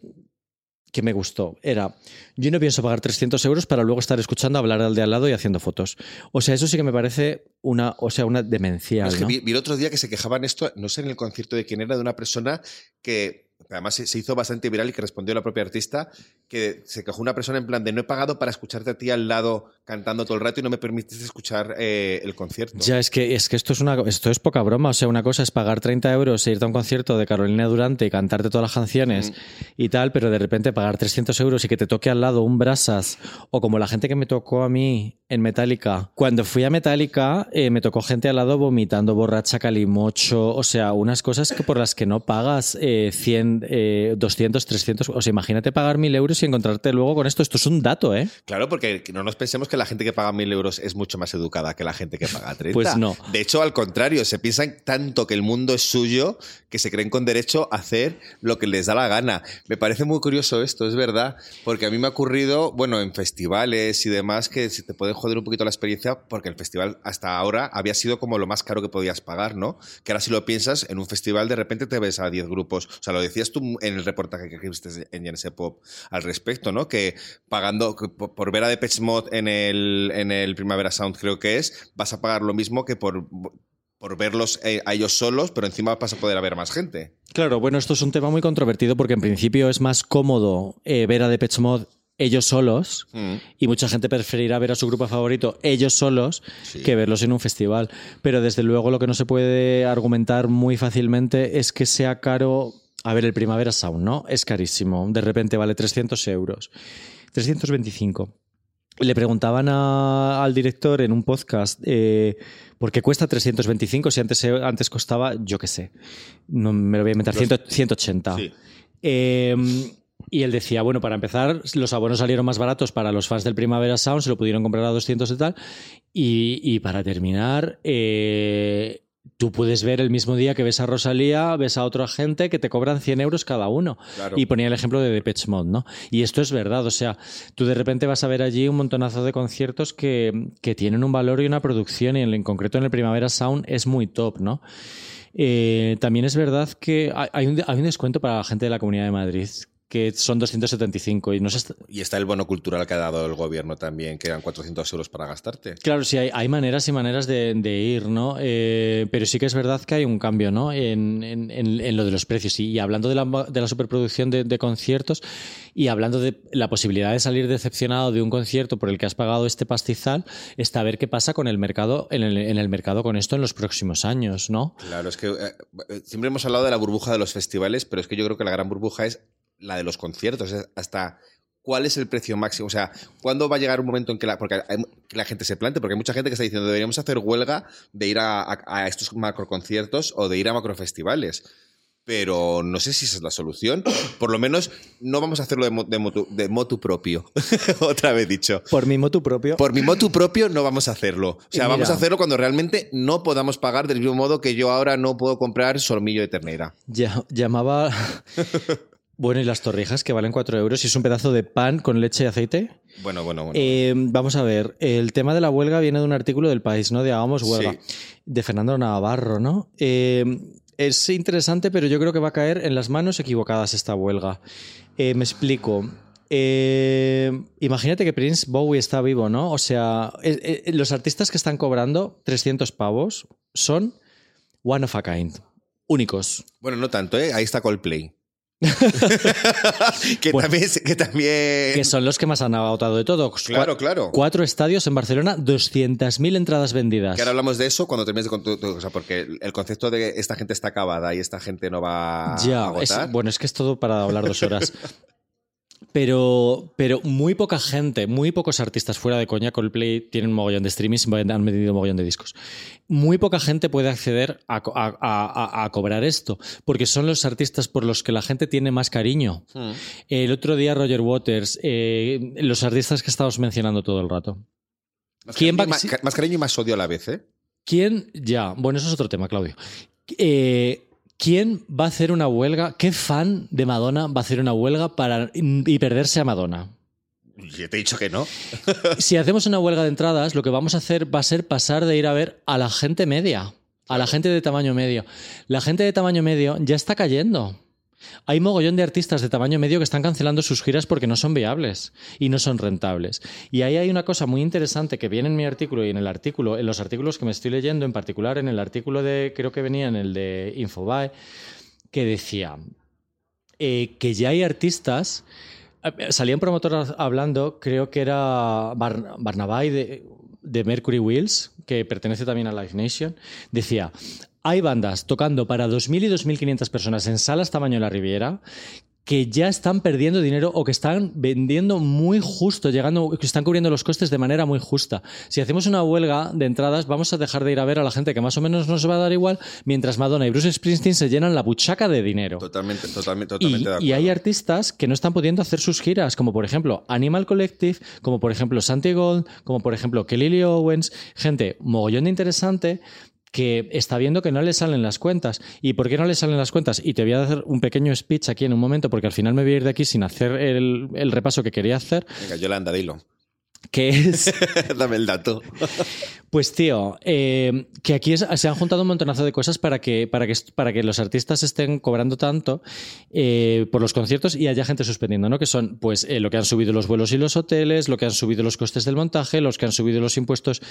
que me gustó. Era, yo no pienso pagar 300 euros para luego estar escuchando hablar al de al lado y haciendo fotos. O sea, eso sí que me parece una, o sea, una demencial. Es que ¿no? vi, vi el otro día que se quejaban esto, no sé en el concierto de quién era, de una persona que además se se hizo bastante viral y que respondió la propia artista, que se quejó una persona en plan de no he pagado para escucharte a ti al lado cantando todo el rato y no me permitiste escuchar eh, el concierto. Ya, es que, es que esto es una esto es poca broma. O sea, una cosa es pagar 30 euros e irte a un concierto de Carolina Durante y cantarte todas las canciones Mm. y tal, pero de repente pagar 300 euros y que te toque al lado un brasas o como la gente que me tocó a mí en Metallica. Cuando fui a Metallica eh, me tocó gente al lado vomitando borracha calimocho, o sea, unas cosas que por las que no pagas eh, 100, eh, 200, 300. O sea, imagínate pagar 1000 euros y encontrarte luego con esto. Esto es un dato, ¿eh? Claro, porque no nos pensemos que la gente que paga mil euros es mucho más educada que la gente que paga 30. Pues no. De hecho, al contrario, se piensan tanto que el mundo es suyo que se creen con derecho a hacer lo que les da la gana. Me parece muy curioso esto, es verdad, porque a mí me ha ocurrido, bueno, en festivales y demás, que se te puede joder un poquito la experiencia, porque el festival hasta ahora había sido como lo más caro que podías pagar, ¿no? Que ahora si lo piensas, en un festival de repente te ves a 10 grupos. O sea, lo decías tú en el reportaje que escribiste en Jense Pop al respecto, ¿no? Que pagando que por ver a Depeche Mode en el, en el Primavera Sound, creo que es, vas a pagar lo mismo que por, por verlos eh, a ellos solos, pero encima vas a poder ver más gente. Claro, bueno, esto es un tema muy controvertido porque en principio es más cómodo eh, ver a Depeche Mode ellos solos Mm. y mucha gente preferirá ver a su grupo favorito ellos solos Sí. que verlos en un festival. Pero desde luego lo que no se puede argumentar muy fácilmente es que sea caro. A ver, el Primavera Sound, ¿no? Es carísimo. De repente vale 300 euros. 325. Le preguntaban a- al director en un podcast eh, por qué cuesta 325 si antes, antes costaba, yo qué sé, no me lo voy a inventar, Los- 100 180. Sí. Eh, y él decía, bueno, para empezar, los abonos salieron más baratos para los fans del Primavera Sound, se lo pudieron comprar a 200 y tal. Y, y para terminar, eh, tú puedes ver el mismo día que ves a Rosalía, ves a otra gente que te cobran 100 euros cada uno. Claro. Y ponía el ejemplo de Depeche Mode, ¿no? Y esto es verdad, o sea, tú de repente vas a ver allí un montonazo de conciertos que, que tienen un valor y una producción, y en, en concreto en el Primavera Sound es muy top, ¿no? Eh, también es verdad que hay- hay un, hay un descuento para la gente de la Comunidad de Madrid, que son 275 y no sé... Y está el bono cultural que ha dado el gobierno también, que eran 400 euros para gastarte. Claro, sí, hay, hay maneras y maneras de, de ir, ¿no? Eh, pero sí que es verdad que hay un cambio, ¿no? En, en- lo de los precios. Y, y hablando de la, de la superproducción de, de conciertos y hablando de la posibilidad de salir decepcionado de un concierto por el que has pagado este pastizal, está a ver qué pasa con el mercado, en el, en el mercado con esto en los próximos años, ¿no? Claro, es que eh, eh, siempre hemos hablado de la burbuja de los festivales, pero es que yo creo que la gran burbuja es la de los conciertos. Hasta cuál es el precio máximo. O sea, ¿cuándo va a llegar un momento en que la, porque hay- que la gente se plante? Porque hay mucha gente que está diciendo deberíamos hacer huelga de ir a, a- a estos macroconciertos o de ir a macrofestivales. Pero no sé si esa es la solución. Por lo menos no vamos a hacerlo de, mo- de motu, de motu propio. Otra vez dicho. Por mi motu propio. Por mi motu propio no vamos a hacerlo. O sea, vamos a hacerlo cuando realmente no podamos pagar del mismo modo que yo ahora no puedo comprar solmillo de ternera. Ya- llamaba... bueno, y las torrijas que valen 4 euros y es un pedazo de pan con leche y aceite. Bueno, bueno, bueno. Eh, vamos a ver, el tema de la huelga viene de un artículo del país, ¿no? De Hagamos huelga, Sí. de Fernando Navarro, ¿no? Eh, es interesante, pero yo creo que va a caer en las manos equivocadas esta huelga. Eh, me explico. Imagínate que Prince Bowie está vivo, ¿no? O sea, los artistas que están cobrando 300 pavos son one of a kind, únicos. Bueno, no tanto, ¿eh? Ahí está Coldplay. que, Bueno. también, que también. Que son los que más han agotado de todo. Claro, claro. Cuatro estadios en Barcelona, 200.000 entradas vendidas. Que ahora hablamos de eso cuando termines de con tu, tu cosa, porque el concepto de esta gente está acabada y esta gente no va a Ya, es- agotar. bueno, es que es todo para hablar dos horas. Pero, pero muy poca gente, muy pocos artistas fuera de coña, Coldplay tienen un mogollón de streamings, han vendido un mogollón de discos. Muy poca gente puede acceder a, co- a- a- a- a cobrar esto, porque son los artistas por los que la gente tiene más cariño. Hmm. El otro día Roger Waters, eh, los artistas que estamos mencionando todo el rato. Más ¿Quién va- cariño y más, más cariño y más odio a la vez, ¿eh? ¿Quién? Ya, bueno, eso es otro tema, Claudio. Eh, ¿Quién va a hacer una huelga? ¿Qué fan de Madonna va a hacer una huelga para y perderse a Madonna? Yo te he dicho que no. Si hacemos una huelga de entradas, lo que vamos a hacer va a ser pasar de ir a ver a la gente media, a la gente de tamaño medio. La gente de tamaño medio ya está cayendo. Hay mogollón de artistas de tamaño medio que están cancelando sus giras porque no son viables y no son rentables. Y ahí hay una cosa muy interesante que viene en mi artículo y en el artículo, en los artículos que me estoy leyendo, en particular en el artículo de, creo que venía en el de Infobae, que decía eh, que ya hay artistas. eh, Salía un promotor hablando, creo que era Bar- Barnabay de, de Mercury Wheels, que pertenece también a Live Nation. Decía: hay bandas tocando para 2.000 y 2.500 personas en salas tamaño La Riviera que ya están perdiendo dinero o que están vendiendo muy justo, llegando, que están cubriendo los costes de manera muy justa. Si hacemos una huelga de entradas, vamos a dejar de ir a ver a la gente que más o menos nos va a dar igual, mientras Madonna y Bruce Springsteen se llenan la buchaca de dinero. Totalmente, totalmente, Y, totalmente de acuerdo. y hay artistas que no están pudiendo hacer sus giras, como por ejemplo Animal Collective, como por ejemplo Santi Gold, como por ejemplo Kelly Lee Owens, gente mogollón de interesante que está viendo que no le salen las cuentas. ¿Y por qué no le salen las cuentas? Y te voy a hacer un pequeño speech aquí en un momento, porque al final me voy a ir de aquí sin hacer el, el repaso que quería hacer, Venga, Yolanda, dilo. Que es... Dame el dato. Pues tío, eh, que aquí es- se han juntado un montonazo de cosas para que, para que, para que los artistas estén cobrando tanto eh, por los conciertos y haya gente suspendiendo, ¿no? Que son, pues, eh, lo que han subido los vuelos y los hoteles, lo que han subido los costes del montaje, los que han subido los impuestos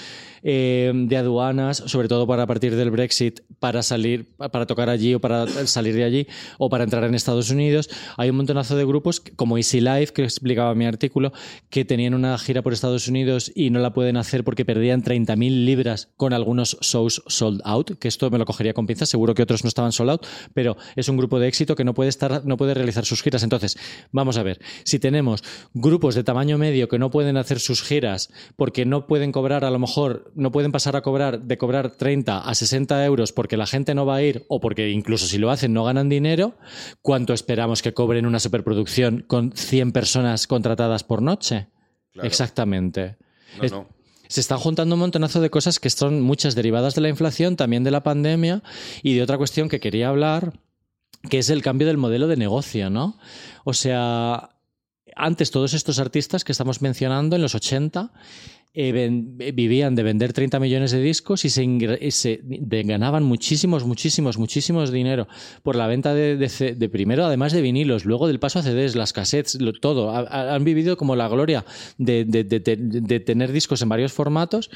de aduanas, sobre todo para a partir del Brexit, para salir, para tocar allí o para salir de allí o para entrar en Estados Unidos. Hay un montonazo de grupos como Easy Life, que explicaba mi artículo, que tenían una gira por Estados Unidos y no la pueden hacer porque perdían 30.000 libras con algunos shows sold out, que esto me lo cogería con pinzas, seguro que otros no estaban sold out, pero es un grupo de éxito que no puede estar no puede realizar sus giras. Entonces, vamos a ver, si tenemos grupos de tamaño medio que no pueden hacer sus giras porque no pueden cobrar a lo mejor no pueden pasar a cobrar de cobrar 30 a 60 euros porque la gente no va a ir o porque incluso si lo hacen no ganan dinero, ¿cuánto esperamos que cobren una superproducción con 100 personas contratadas por noche? Claro. Exactamente. No, Es- no. Se están juntando un montonazo de cosas que son muchas derivadas de la inflación, también de la pandemia y de otra cuestión que quería hablar, que es el cambio del modelo de negocio, ¿no? O sea, antes todos estos artistas que estamos mencionando en los 80 eh, eh, vivían de vender 30 millones de discos y se, ganaban muchísimos, muchísimos, muchísimos dinero por la venta de, primero, además de vinilos, luego del paso a CDs, las cassettes, todo. Ha- ha- han vivido como la gloria de tener discos en varios formatos.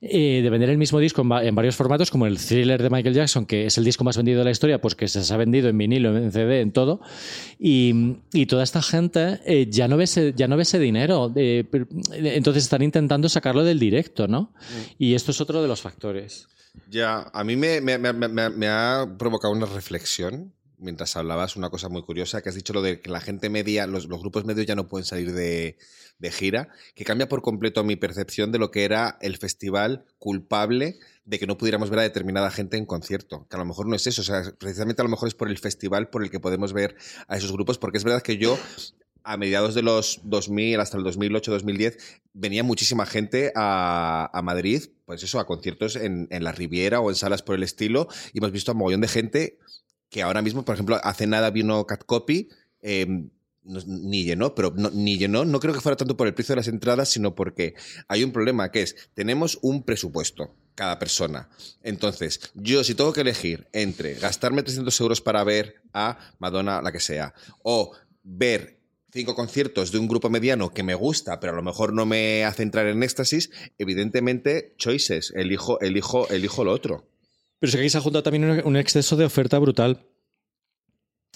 Eh, de vender el mismo disco en, va- en varios formatos, como el thriller de Michael Jackson, que es el disco más vendido de la historia, pues que se ha vendido en vinilo, en CD, en todo. Y, y toda esta gente eh, ya, no ve ese, ya no ve ese dinero. eh, entonces están intentando sacarlo del directo, ¿no? Y esto es otro de los factores. Ya, a mí me, me- me- me- me ha provocado una reflexión mientras hablabas, una cosa muy curiosa, que has dicho lo de que la gente media, los, los grupos medios ya no pueden salir de, de gira, que cambia por completo mi percepción de lo que era el festival culpable de que no pudiéramos ver a determinada gente en concierto, que a lo mejor no es eso, o sea, precisamente a lo mejor es por el festival por el que podemos ver a esos grupos, porque es verdad que yo a mediados de los 2000 hasta el 2008-2010 venía muchísima gente a, a Madrid, pues eso, a conciertos en, en la Riviera o en salas por el estilo, y hemos visto a un mogollón de gente que ahora mismo, por ejemplo, hace nada vino Cat Copy, no- ni llenó, pero no- ni llenó, no creo que fuera tanto por el precio de las entradas, sino porque hay un problema que es, tenemos un presupuesto cada persona. Entonces, yo si tengo que elegir entre gastarme 300 euros para ver a Madonna, la que sea, o ver cinco conciertos de un grupo mediano que me gusta, pero a lo mejor no me hace entrar en éxtasis, evidentemente, choices, elijo, elijo, elijo lo otro. Pero es que aquí se ha juntado también un exceso de oferta brutal.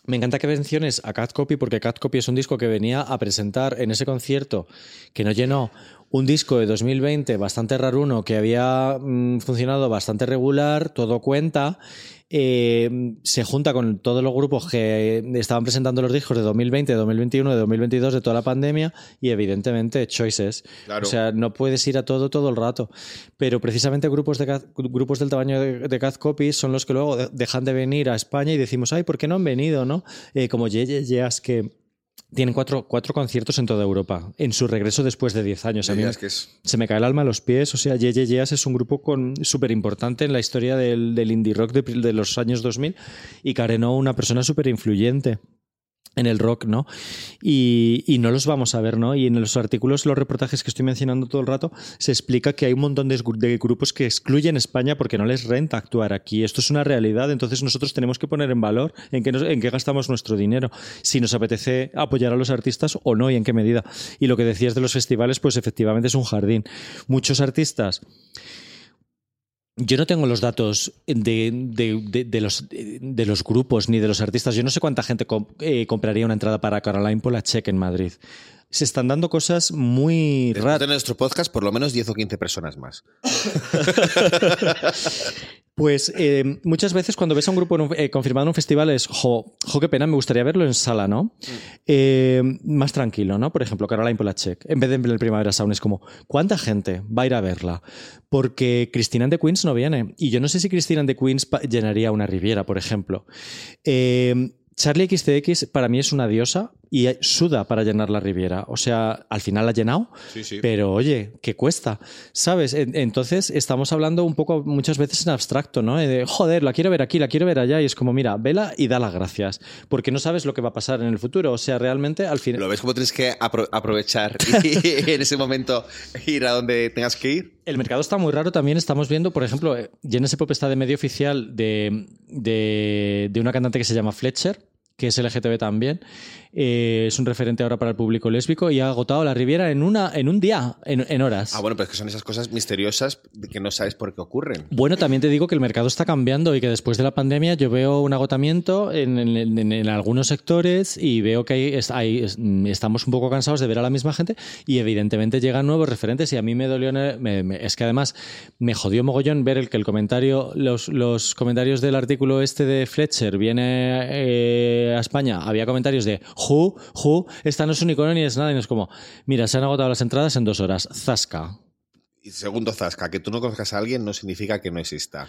Me encanta que menciones a Cat Copy porque Cat Copy es un disco que venía a presentar en ese concierto que no llenó un disco de 2020 bastante raruno que había mm, funcionado bastante regular, todo cuenta. eh, se junta con todos los grupos que estaban presentando los discos de 2020, de 2021, de 2022, de toda la pandemia y evidentemente choices. Claro. O sea, no puedes ir a todo todo el rato. Pero precisamente grupos, de, grupos del tamaño de, de Cat Copies son los que luego de- dejan de venir a España y decimos, ay, ¿por qué no han venido? ¿no? Eh, como Ye Ye Yeas, que tienen cuatro, cuatro conciertos en toda Europa en su regreso después de 10 años. A mí que es- se me cae el alma a los pies. O sea, Ye Ye Yeahs es un grupo con súper importante en la historia del, del indie rock de, de los años 2000 y Carenó una persona súper influyente en el rock, ¿no? Y, y no los vamos a ver, ¿no? Y en los artículos, los reportajes que estoy mencionando todo el rato, se explica que hay un montón de, gru- de grupos que excluyen España porque no les renta actuar aquí. Esto es una realidad, entonces nosotros tenemos que poner en valor en qué, en qué gastamos nuestro dinero, si nos apetece apoyar a los artistas o no y en qué medida. Y lo que decías de los festivales, pues efectivamente es un jardín. Muchos artistas yo no tengo los datos de, de- de- de los, grupos ni de los artistas. Yo no sé cuánta gente com- eh, compraría una entrada para Caroline Polachek en Madrid. Se están dando cosas muy Después raras. de nuestro podcast, por lo menos 10 o 15 personas más. Pues eh, muchas veces cuando ves a un grupo en un- eh, confirmado en un festival es, jo, jo, qué pena, me gustaría verlo en sala, ¿no? Eh, más tranquilo, ¿no? Por ejemplo, Caroline Polachek, en vez de en el Primavera Sound, es como, ¿cuánta gente va a ir a verla? Porque Cristina the Queens no viene. Y yo no sé si Cristina the Queens llenaría una Riviera, por ejemplo. Charlie XTX para mí es una diosa y suda para llenar la Riviera. O sea, al final la ha llenado, Sí, sí. pero oye, ¿qué cuesta? ¿Sabes? En- Entonces estamos hablando un poco muchas veces en abstracto, ¿no? De, joder, la quiero ver aquí, la quiero ver allá. Y es como, mira, vela y da las gracias. Porque no sabes lo que va a pasar en el futuro. O sea, realmente al final... ¿Lo ves como tienes que apro- aprovechar y en ese momento ir a donde tengas que ir? El mercado está muy raro. También estamos viendo, por ejemplo, eh, Genesis Pop está de medio oficial de, de, de una cantante que se llama Fletcher, que es LGTB también. Eh, es un referente ahora para el público lésbico y ha agotado la Riviera en, una, en un día, en, en horas. Ah, bueno, pero es que son esas cosas misteriosas que no sabes por qué ocurren. Bueno, también te digo que el mercado está cambiando y que después de la pandemia yo veo un agotamiento en, en- algunos sectores y veo que hay, es- hay- es- estamos un poco cansados de ver a la misma gente y evidentemente llegan nuevos referentes y a mí me dolió, me- me- es que además me jodió mogollón ver el que el comentario, los, los comentarios del artículo este de Fletcher viene eh, a España, había comentarios de Who, Who, esta no es un icono ni es nada y no es como, mira, se han agotado las entradas en dos horas, zasca. Y segundo, Zasca, que tú no conozcas a alguien no significa que no exista.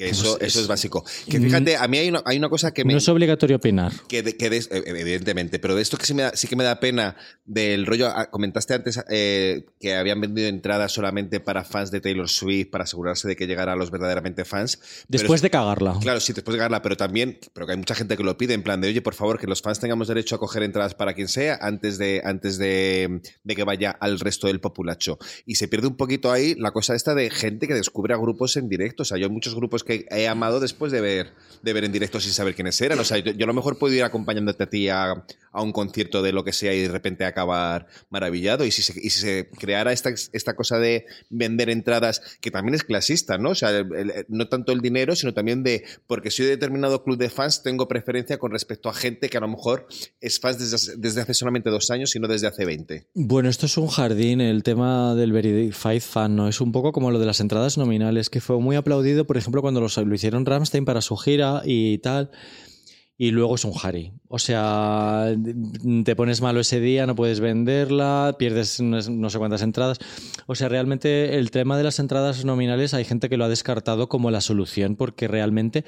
Que eso, Pues es- eso es básico. Que fíjate, a mí hay una, hay una cosa que me... No es obligatorio opinar. que, de- que de- eh, evidentemente, pero de esto que sí, me da, sí que me da pena del rollo, ah, comentaste antes eh, que habían vendido entradas solamente para fans de Taylor Swift para asegurarse de que llegara a los verdaderamente fans. Después es- de cagarla. Claro, sí, después de ganarla, pero también, pero que hay mucha gente que lo pide en plan de, oye, por favor, que los fans tengamos derecho a coger entradas para quien sea antes de, antes de, de que vaya al resto del populacho. Y se pierde un poquito ahí la cosa esta de gente que descubre a grupos en directo. O sea, yo hay muchos grupos que he amado después de ver, de ver en directo sin saber quiénes eran. O sea, yo, a lo mejor puedo ir acompañándote a ti a, a un concierto de lo que sea y de repente acabar maravillado. Y si se, y si se creara esta, esta cosa de vender entradas, que también es clasista, ¿no? O sea, no tanto el dinero, sino también de, porque soy de determinado club de fans, tengo preferencia con respecto a gente que a lo mejor es fans desde hace solamente dos años y no desde hace 20. Bueno, esto es un jardín, el tema del Verified Fan, ¿no? Es un poco como lo de las entradas nominales, que fue muy aplaudido, por ejemplo, cuando lo hicieron Ramstein para su gira y tal. Y luego es un Harry. O sea, te pones malo ese día, no puedes venderla, pierdes no sé cuántas entradas. O sea, realmente el tema de las entradas nominales hay gente que lo ha descartado como la solución porque realmente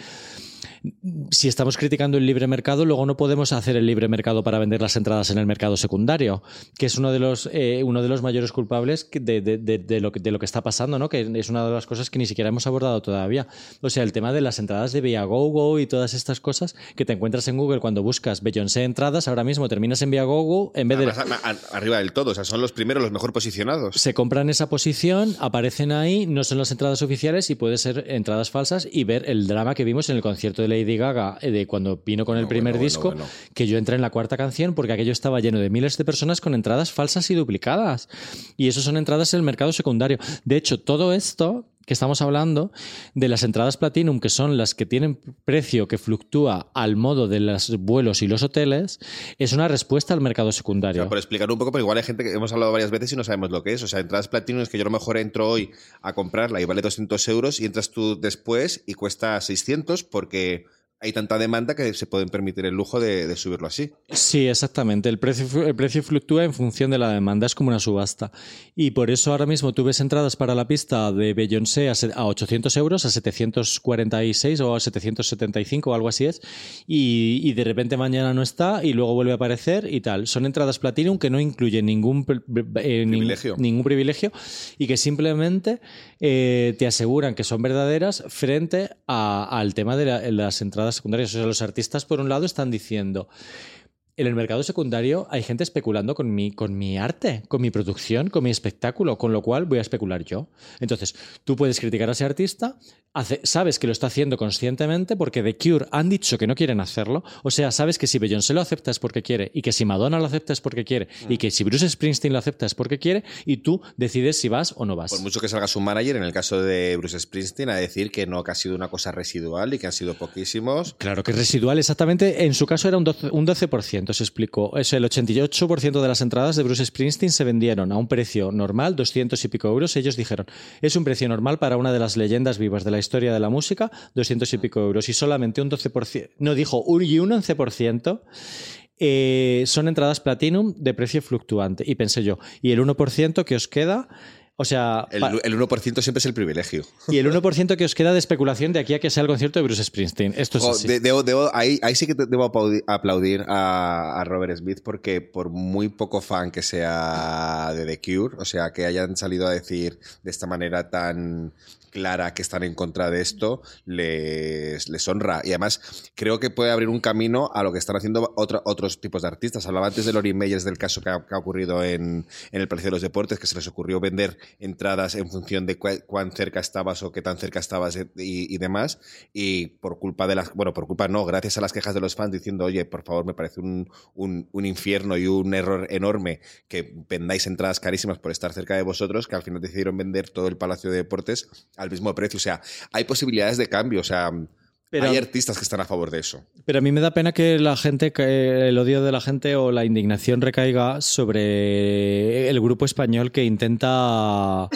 si estamos criticando el libre mercado, luego no podemos hacer el libre mercado para vender las entradas en el mercado secundario, que es uno de los, eh, uno de los mayores culpables de, de- de- de lo que, de lo que está pasando, ¿no? que es una de las cosas que ni siquiera hemos abordado todavía. O sea, el tema de las entradas de Viagogo y todas estas cosas que te encuentras en Google cuando buscas Beyoncé entradas, ahora mismo terminas en Viagogo, en vez de... Además, a- a- arriba del todo, o sea, son los primeros, los mejor posicionados. Se compran esa posición, aparecen ahí, no son las entradas oficiales y puede ser entradas falsas y ver el drama que vimos en el concierto de Lady Gaga eh, de cuando vino con el primer bueno, disco, bueno, bueno. que yo entré en la cuarta canción porque aquello estaba lleno de miles de personas con entradas falsas y duplicadas. Y eso son entradas en el mercado secundario. De hecho, todo esto que estamos hablando de las entradas Platinum, que son las que tienen precio que fluctúa al modo de los vuelos y los hoteles, es una respuesta al mercado O secundario. sea, por explicar un poco, pero igual hay gente que hemos hablado varias veces y no sabemos lo que es. O sea, entradas Platinum es que yo a lo mejor entro hoy a comprarla y vale 200 euros y entras tú después y cuesta 600 porque hay tanta demanda que se pueden permitir el lujo de, de subirlo así. Sí, exactamente. El precio, el precio fluctúa en función de la demanda, es como una subasta. Y por eso ahora mismo tú ves entradas para la pista de Beyoncé a, a 800 euros, a 746 o a 775 o algo así es, y, y de repente mañana no está y luego vuelve a aparecer y tal. Son entradas Platinum que no incluyen ningún, eh, Privilegio. ningún privilegio y que simplemente eh, te aseguran que son verdaderas frente a- al tema de la- las entradas secundarias. O sea, los artistas, por un lado, están diciendo. En el mercado secundario hay gente especulando con mi, con mi arte, con mi producción, con mi espectáculo, con lo cual voy a especular yo. Entonces, tú puedes criticar a ese artista, hace- sabes que lo está haciendo conscientemente porque The Cure han dicho que no quieren hacerlo. O sea, sabes que si Beyoncé lo acepta es porque quiere, y que si Madonna lo acepta es porque quiere, y que si Bruce Springsteen lo acepta es porque quiere, y tú decides si vas o no vas. Por mucho que salga su manager, en el caso de Bruce Springsteen, a decir que no, que ha sido una cosa residual y que han sido poquísimos. Claro que es residual, exactamente. En su caso era un 12%, un 12% se explicó. Es el 88% de las entradas de Bruce Springsteen se vendieron a un precio normal, 200 y pico euros. Ellos dijeron, es un precio normal para una de las leyendas vivas de la historia de la música, 200 y pico euros. Y solamente un 12%, no dijo, un, y un 11%. eh, son entradas Platinum de precio fluctuante. Y pensé yo, ¿y el 1% que os queda? O sea, El, el 1% siempre es el privilegio. y el 1% que os queda de especulación de aquí a que sea el concierto de Bruce Springsteen. Esto es así. de- debo- debo- ahí, ahí sí que debo aplaudi- aplaudir a, a Robert Smith porque por muy poco fan que sea de The Cure, o sea, que hayan salido a decir de esta manera tan clara que están en contra de esto, les, les honra. Y además creo que puede abrir un camino a lo que están haciendo otro- otros tipos de artistas. Hablaba antes de Lori Meyers del caso que ha, ocurrido en, en el Palacio de los Deportes, que se les ocurrió vender entradas en función de cuán cerca estabas o qué tan cerca estabas y, y demás. Y por culpa de las, bueno, por culpa no, gracias a las quejas de los fans diciendo, oye, por favor, me parece un, un, un infierno y un error enorme que vendáis entradas carísimas por estar cerca de vosotros, que al final decidieron vender todo el Palacio de Deportes al mismo precio. O sea, hay posibilidades de cambio, o sea, Pero- hay artistas que están a favor de eso. Pero a mí me da pena que la gente, que el odio de la gente o la indignación recaiga sobre el grupo español que intenta. Ah,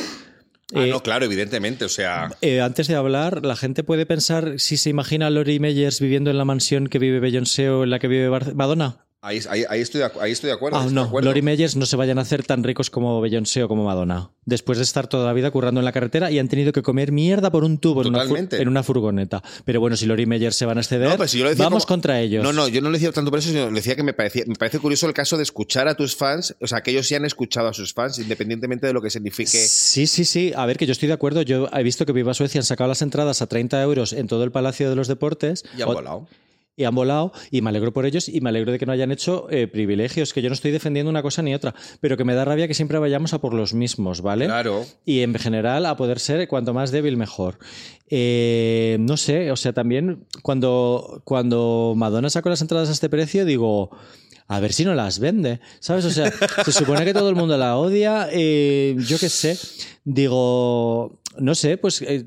eh, no, claro, evidentemente, o sea... eh, antes de hablar, la gente puede pensar si se imagina a Lori Meyers viviendo en la mansión que vive Beyoncé o en la que vive Bar- Madonna. Ahí, ahí- ahí estoy, de, acu- ahí estoy de acuerdo. Ah, de no, acuerdo. Lori Meyers no se vayan a hacer tan ricos como Beyoncé o como Madonna. Después de estar toda la vida currando en la carretera y han tenido que comer mierda por un tubo en una, en una furgoneta. Pero bueno, si Lori Meyers se van a exceder, No, si decía vamos como- contra ellos. No, no, yo no lo decía tanto por eso, sino le decía que me, parecía, me parece curioso el caso de escuchar a tus fans, o sea, que ellos sí han escuchado a sus fans, independientemente de lo que signifique. Sí, sí, sí. A ver, que yo estoy de acuerdo. Yo he visto que Viva Suecia han sacado las entradas a 30 euros en todo el Palacio de los Deportes. Y han volado. Y han volado. Y me alegro por ellos y me alegro de que no hayan hecho eh, privilegios. Que yo no estoy defendiendo una cosa ni otra. Pero que me da rabia que siempre vayamos a por los mismos, ¿vale? Claro. Y en general, a poder ser cuanto más débil, mejor. Eh, no sé, o sea, también cuando, cuando Madonna sacó las entradas a este precio, digo. A ver si no las vende, ¿sabes? O sea, se supone que todo el mundo la odia. eh, yo qué sé. Digo, no sé, pues, eh,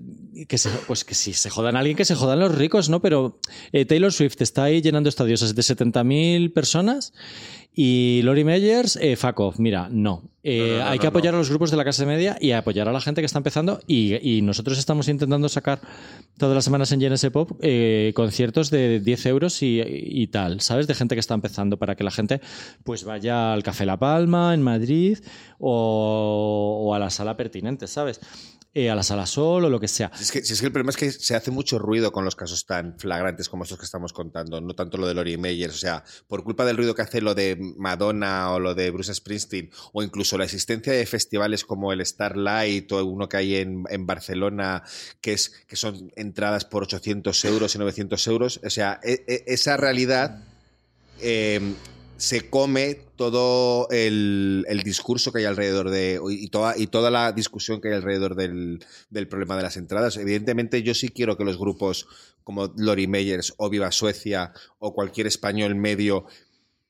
que se, pues que si se jodan a alguien, que se jodan los ricos, ¿no? Pero eh, Taylor Swift está ahí llenando estadios de 70.000 personas y Lori Meyers, eh, off. Mira, no. Eh, No, no, no, hay que apoyar a los grupos de la clase media y apoyar a la gente que está empezando. Y, y nosotros estamos intentando sacar todas las semanas en GNS Pop eh, conciertos de 10 euros y, y tal, ¿sabes? De gente que está empezando para que la gente pues vaya al Café La Palma en Madrid o, o a la sala pertinente, ¿sabes? Eh, a la sala sol o lo que sea. Si es, que, si es que el problema es que se hace mucho ruido con los casos tan flagrantes como estos que estamos contando, no tanto lo de Lori Meyers. O sea, por culpa del ruido que hace lo de Madonna o lo de Bruce Springsteen, o incluso la existencia de festivales como el Starlight o uno que hay en, en Barcelona, que, es, que son entradas por 800 euros y 900 euros. O sea, e- e- esa realidad eh, se come todo el, el discurso que hay alrededor de. y toda, y toda la discusión que hay alrededor del, del problema de las entradas. Evidentemente, yo sí quiero que los grupos como Lori Meyers o Viva Suecia o cualquier español medio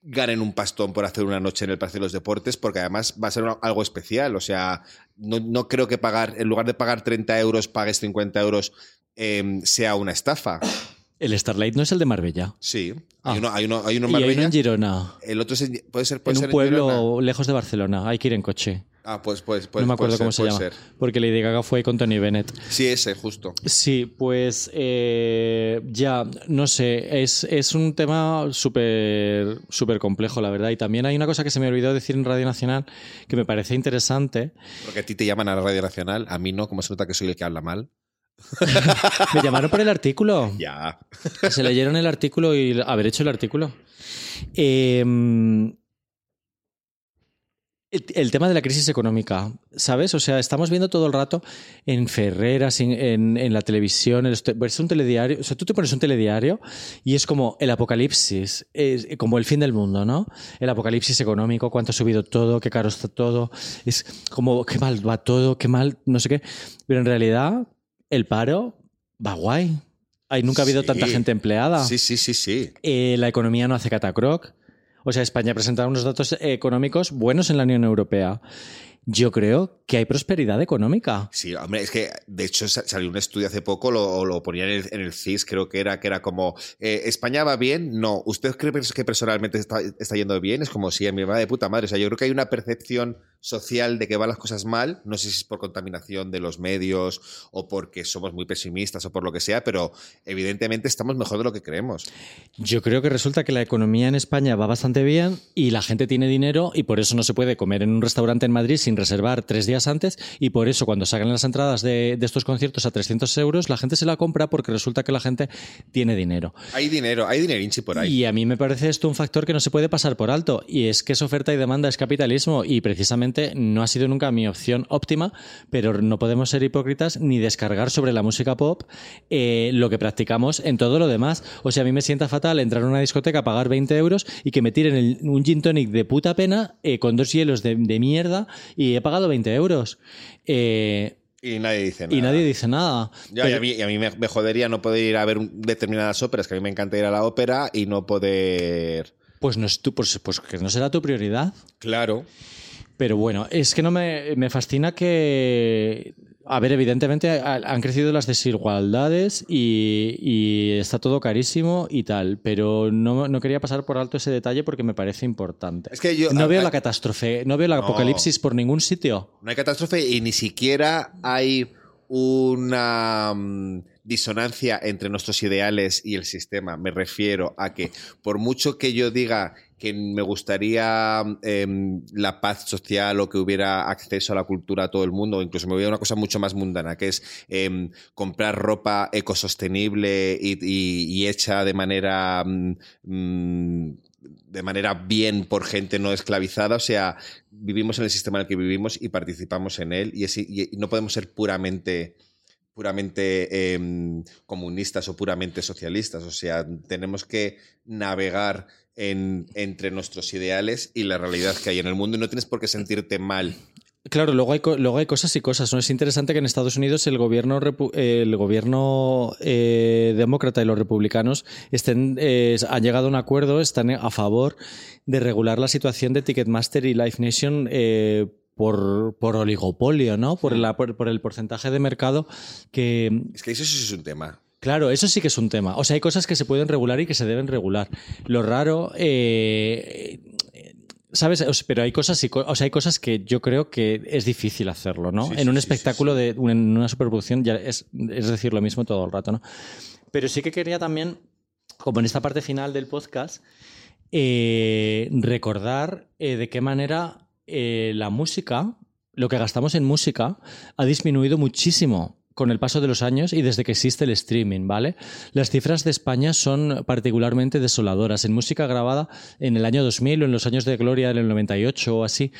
ganen un pastón por hacer una noche en el Palacio de los Deportes, porque además va a ser algo especial. O sea, no, no creo que pagar, en lugar de pagar 30 euros, pagues 50 euros, eh, sea una estafa. El Starlight no es el de Marbella. Sí. Ah. Hay, uno, hay, uno, hay uno en Y hay uno Marbella. en Girona. El otro es en- puede ser, puede En ser un pueblo Girona. lejos de Barcelona. Hay que ir en coche. Ah, pues, pues, pues no me acuerdo cómo ser, se llama. ser. Porque Lady Gaga fue con Tony Bennett. Sí, ese, justo. Sí, pues eh, ya, no sé, es, es un tema súper súper complejo, la verdad. Y también hay una cosa que se me olvidó decir en Radio Nacional que me parece interesante. Porque a ti te llaman a la Radio Nacional, a mí no, como se nota que soy el que habla mal. Me llamaron por el artículo. Ya. Se leyeron el artículo y haber hecho el artículo. Eh, el, el tema de la crisis económica, ¿sabes? O sea, estamos viendo todo el rato en Ferreras, en, en- en la televisión, en los te- es un telediario. O sea, tú te pones un telediario y es como el apocalipsis, es como el fin del mundo, ¿no? El apocalipsis económico, cuánto ha subido todo, qué caro está todo. Es como qué mal va todo, qué mal, no sé qué. Pero en realidad, el paro va guay. Ay, nunca ha habido Sí. tanta gente empleada. Sí, sí, sí, sí. Eh, la economía no hace catacroc. O sea, España presenta unos datos económicos buenos en la Unión Europea. Yo creo que hay prosperidad económica. Sí, hombre, es que de hecho sa- salió un estudio hace poco, lo, lo ponía en el, en el CIS, creo que era, que era como, eh, ¿España va bien? No. ¿Usted cree que personalmente está, está yendo bien? Es como, sí, a me va de puta madre. O sea, yo creo que hay una percepción social de que van las cosas mal. No sé si es por contaminación de los medios o porque somos muy pesimistas o por lo que sea, pero evidentemente estamos mejor de lo que creemos. Yo creo que resulta que la economía en España va bastante bien y la gente tiene dinero y por eso no se puede comer en un restaurante en Madrid sin reservar tres días antes y por eso cuando sacan las entradas de, de estos conciertos a 300 euros la gente se la compra porque resulta que la gente tiene dinero. Hay dinero, hay dinerinchi por ahí. Y a mí me parece esto un factor que no se puede pasar por alto. Y es que es oferta y demanda, es capitalismo. Y precisamente no ha sido nunca mi opción óptima, pero no podemos ser hipócritas ni descargar sobre la música pop eh, lo que practicamos en todo lo demás. O sea, a mí me sienta fatal entrar a una discoteca, pagar 20 euros y que me tiren el- un gin tonic de puta pena eh, con dos hielos de, de mierda y he pagado 20 euros. Eh, Y nadie dice nada. y nadie dice nada. Y a mí, y a mí me, me jodería no poder ir a ver determinadas óperas, que a mí me encanta ir a la ópera y no poder... pues, no es tu, pues, pues que no será tu prioridad. Claro. Pero bueno, es que no me, me fascina que. A ver, evidentemente ha- han crecido las desigualdades y, y está todo carísimo y tal, pero no, no quería pasar por alto ese detalle porque me parece importante. Es que yo- no veo la catástrofe, no veo el No. apocalipsis por ningún sitio. No hay catástrofe y ni siquiera hay una mm, disonancia entre nuestros ideales y el sistema. Me refiero a que por mucho que yo diga que me gustaría em, la paz social o que hubiera acceso a la cultura a todo el mundo, incluso me voy a una cosa mucho más mundana, que es em, comprar ropa ecosostenible y, hecha de manera... mm, mm, de manera bien por gente no esclavizada, o sea, vivimos en el sistema en el que vivimos y participamos en él y no podemos ser puramente puramente em, comunistas o puramente socialistas, o sea, tenemos que navegar en- entre nuestros ideales y la realidad que hay en el mundo y no tienes por qué sentirte mal. Claro, luego hay, luego hay cosas y cosas. ¿no? Es interesante que en Estados Unidos el gobierno, el gobierno eh, demócrata y los republicanos estén, eh, han llegado a un acuerdo, están a favor de regular la situación de Ticketmaster y Live Nation eh, por, por oligopolio, ¿no? Por, la- por- por el porcentaje de mercado que, Es que eso sí es un tema. Claro, eso sí que es un tema. O sea, hay cosas que se pueden regular y que se deben regular. Lo raro, eh, ¿sabes? Pero hay cosas, o sea, hay cosas que yo creo que es difícil hacerlo, ¿no? Sí, en un sí, espectáculo de, en una superproducción ya es, es decir lo mismo todo el rato, ¿no? Pero sí que quería también, como en esta parte final del podcast, eh, recordar eh, de qué manera la música lo que gastamos en música ha disminuido muchísimo con el paso de los años y desde que existe el streaming, ¿vale? Las cifras de España son particularmente desoladoras. En música grabada en el año 2000 o en los años de gloria, en el 98 o así,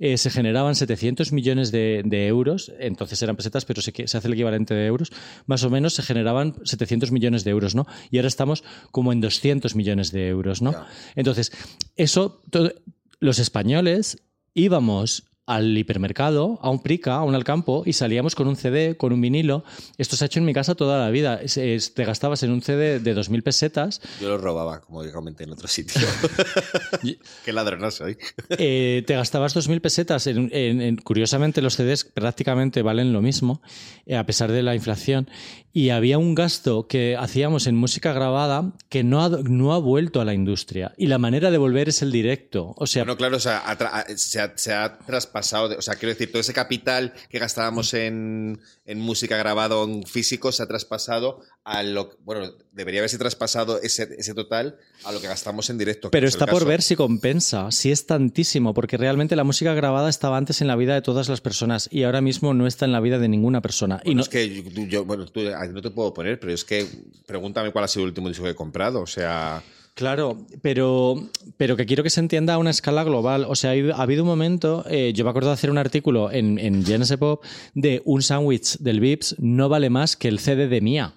eh, se generaban 700 millones de, de euros, entonces eran pesetas, pero se, hace el equivalente de euros, más o menos se generaban 700 millones de euros, ¿no? Y ahora estamos como en 200 millones de euros, ¿no? Entonces, eso, todo- los españoles íbamos al hipermercado, a un prica, a un alcampo, y salíamos con un CD, con un vinilo. Esto se ha hecho en mi casa toda la vida. Es- es- te gastabas en un CD de 2.000 pesetas, Yo lo robaba, como comenté en otro sitio. Qué ladrón soy. eh, te gastabas 2.000 pesetas. En, en- en- curiosamente, los CDs prácticamente valen lo mismo, eh, a pesar de la inflación. Y había un gasto que hacíamos en música grabada que no ha, no ha vuelto a la industria. Y la manera de volver es el directo. O sea, Bueno, claro, o sea, ha- se, ha, traspasado, o sea, quiero decir, todo ese capital que gastábamos en, en música grabado en físico se ha traspasado a lo que- bueno, debería haberse traspasado ese, ese total a lo que gastamos en directo. Pero es está por ver si compensa, si es tantísimo, porque realmente la música grabada estaba antes en la vida de todas las personas y ahora mismo no está en la vida de ninguna persona. y no, es que yo, yo- bueno, tú, no te puedo poner, pero es que pregúntame cuál ha sido el último disco que he comprado. O sea, Claro, pero, pero que quiero que se entienda a una escala global. O sea, ha habido- ha habido un momento, eh, yo me acuerdo de hacer un artículo en, en Genesis Pop de un sándwich del Vips no vale más que el CD de Mía.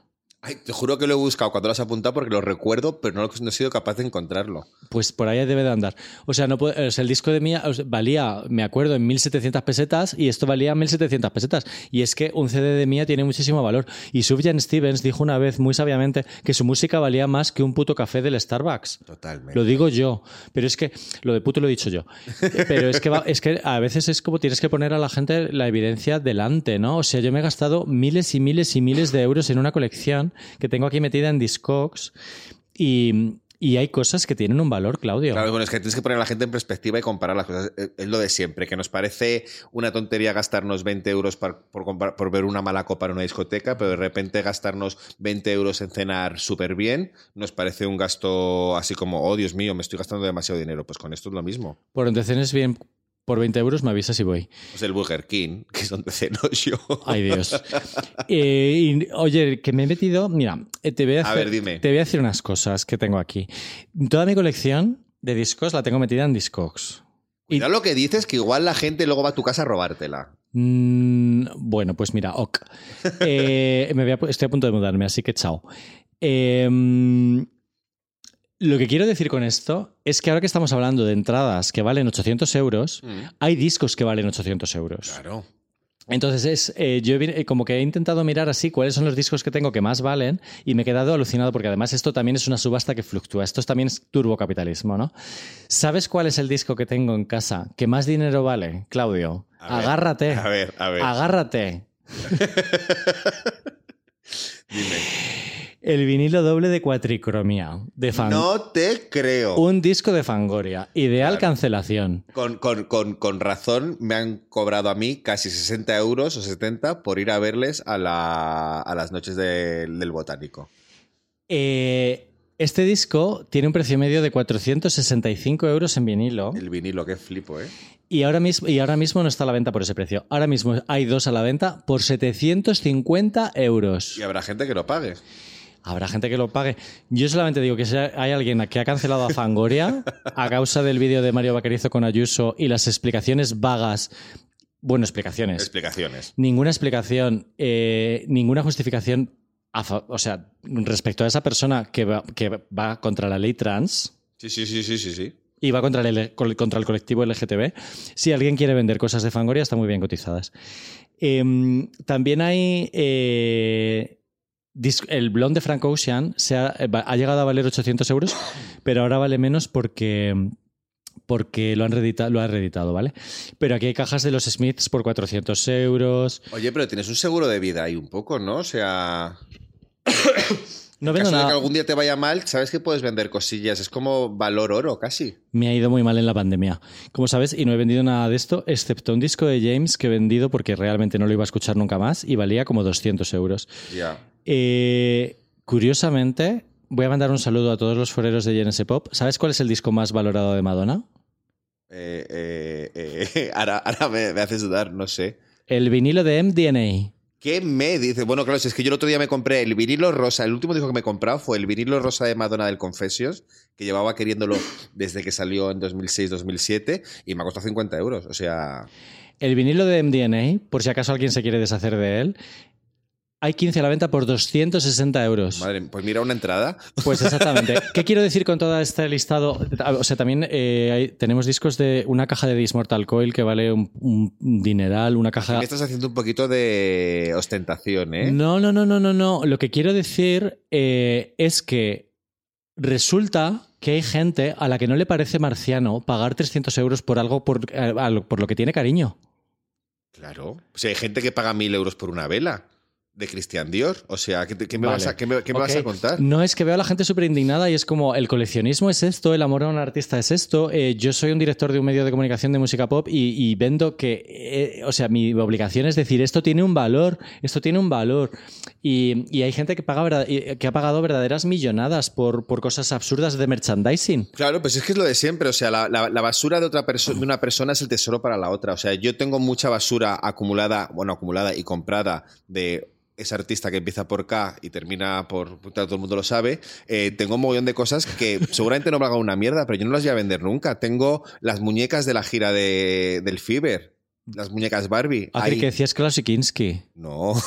Ay, te juro que lo he buscado cuando lo has apuntado porque lo recuerdo, pero no, no he sido capaz de encontrarlo. Pues por ahí debe de andar. O sea, no puede- o sea, el disco de Mía o sea, valía, me acuerdo, en 1.700 pesetas y esto valía 1.700 pesetas. Y es que un CD de Mía tiene muchísimo valor. Y Sufjan Stevens dijo una vez muy sabiamente que su música valía más que un puto café del Starbucks. Totalmente. Lo digo yo, pero es que lo de puto lo he dicho yo. Pero es que, va- es que a veces es como tienes que poner a la gente la evidencia delante, ¿no? O sea, yo me he gastado miles y miles y miles de euros en una colección que tengo aquí metida en Discogs y, y hay cosas que tienen un valor, Claudio. Claro, bueno, es que tienes que poner a la gente en perspectiva y comparar las cosas. Es lo de siempre, que nos parece una tontería gastarnos 20 euros por, comprar- por ver una mala copa en una discoteca, pero de repente gastarnos 20 euros en cenar súper bien nos parece un gasto así como, oh Dios mío, me estoy gastando demasiado dinero. Pues con esto es lo mismo. Por entonces es bien, por 20 euros me avisas y voy. Pues el Burger King, que es donde ceno yo. Ay, Dios. Eh, y, oye, que me he metido. Mira, eh, te voy a, A ver, dime. Te voy a decir unas cosas que tengo aquí. Toda mi colección de discos la tengo metida en Discogs. Y- Cuidado lo que dices, que igual la gente luego va a tu casa a robártela. Mm, bueno, pues mira, ok. Eh, me voy a estoy a punto de mudarme, así que chao. Eh, lo que quiero decir con esto es que ahora que estamos hablando de entradas que valen 800 euros, hay discos que valen 800 euros. Claro. Entonces, es, eh, yo he eh, como que he intentado mirar así cuáles son los discos que tengo que más valen y me he quedado alucinado porque además esto también es una subasta que fluctúa. Esto es- también es turbocapitalismo, ¿no? ¿Sabes cuál es el disco que tengo en casa que más dinero vale, Claudio? A ver, agárrate. A ver, a ver. Agárrate. Dime. El vinilo doble de cuatricromía de fan. No te creo. Un disco de Fangoria. Ideal Claro. cancelación. Con, con- con- con razón me han cobrado a mí casi 60 euros o 70 por ir a verles a, la- a las noches del- del botánico. Eh, este disco tiene un precio medio de 465 euros en vinilo. El vinilo, qué flipo, ¿eh? Y ahora, mismo, y ahora mismo no está a la venta por ese precio. Ahora mismo hay dos a la venta por 750 euros. Y habrá gente que lo pague. Habrá gente que lo pague. Yo solamente digo que si hay alguien que ha cancelado a Fangoria a causa del vídeo de Mario Vaquerizo con Ayuso y las explicaciones vagas. Bueno, explicaciones. Explicaciones. ninguna explicación, eh, ninguna justificación, a o sea, respecto a esa persona que va, que va contra la ley trans Sí, sí, sí, sí, sí, sí. y va contra el, contra el colectivo LGTB. Si alguien quiere vender cosas de Fangoria, están muy bien cotizadas. Em, también hay. eh, el blond de Frank Ocean se ha, eh, ha llegado a valer 800 euros, pero ahora vale menos porque. Porque lo han reedita- lo ha reeditado, ¿vale? Pero aquí hay cajas de los Smiths por 400 euros. Oye, pero tienes un seguro de vida ahí un poco, ¿no? O sea, No en vendo caso de nada. que algún día te vaya mal, sabes que puedes vender cosillas. Es como valor oro, casi. Me ha ido muy mal en la pandemia. Como sabes, y no he vendido nada de esto, excepto un disco de James que he vendido porque realmente no lo iba a escuchar nunca más y valía como 200 euros. Ya. Eh, curiosamente, voy a mandar un saludo a todos los foreros de GNS Pop. ¿Sabes cuál es el disco más valorado de Madonna? Eh, eh, eh, ahora ahora me, me haces dudar, no sé. El vinilo de MDNA. ¿Qué me dice? Bueno, claro, si es que yo el otro día me compré el vinilo rosa. El último disco que me he comprado fue el vinilo rosa de Madonna del Confessions, que llevaba queriéndolo desde que salió en 2006-2007 y me ha costado 50 euros. O sea, El vinilo de MDNA, por si acaso alguien se quiere deshacer de él, hay 15 a la venta por 260 euros. madre, pues mira una entrada. Pues exactamente. ¿Qué quiero decir con todo este listado? O sea, también eh, hay- tenemos discos de una caja de Dismortal Coil que vale un, un dineral, una caja... Me estás haciendo un poquito de ostentación, ¿eh? No, no, no, no, no, no. Lo que quiero decir eh, es que resulta que hay gente a la que no le parece marciano pagar 300 euros por algo por, eh, por lo que tiene cariño. Claro. O sea, hay gente que paga mil euros por una vela de Christian Dior. O sea, ¿qué, me, Vale. vas, a, qué me- qué me vas a contar? No es que veo a la gente súper indignada y es como el coleccionismo es esto, el amor a un artista es esto. eh, yo soy un director de un medio de comunicación de música pop y, y vendo que, eh, o sea, mi obligación es decir, esto tiene un valor, esto tiene un valor. Y, y hay gente que, paga, verdad- que ha pagado verdaderas millonadas por, por cosas absurdas de merchandising. Claro, pues es que es lo de siempre. O sea, la, la- la basura de, otra de una persona es el tesoro para la otra. O sea, yo tengo mucha basura acumulada, bueno, acumulada y comprada de ese artista que empieza por K y termina por. Todo el mundo lo sabe. Eh, tengo un mogollón de cosas que seguramente no me hagan una mierda, pero yo no las voy a vender nunca. Tengo las muñecas de la gira de, del Fiber. Las muñecas Barbie. Ah, Ahí- que decías Klaus Kinski. No.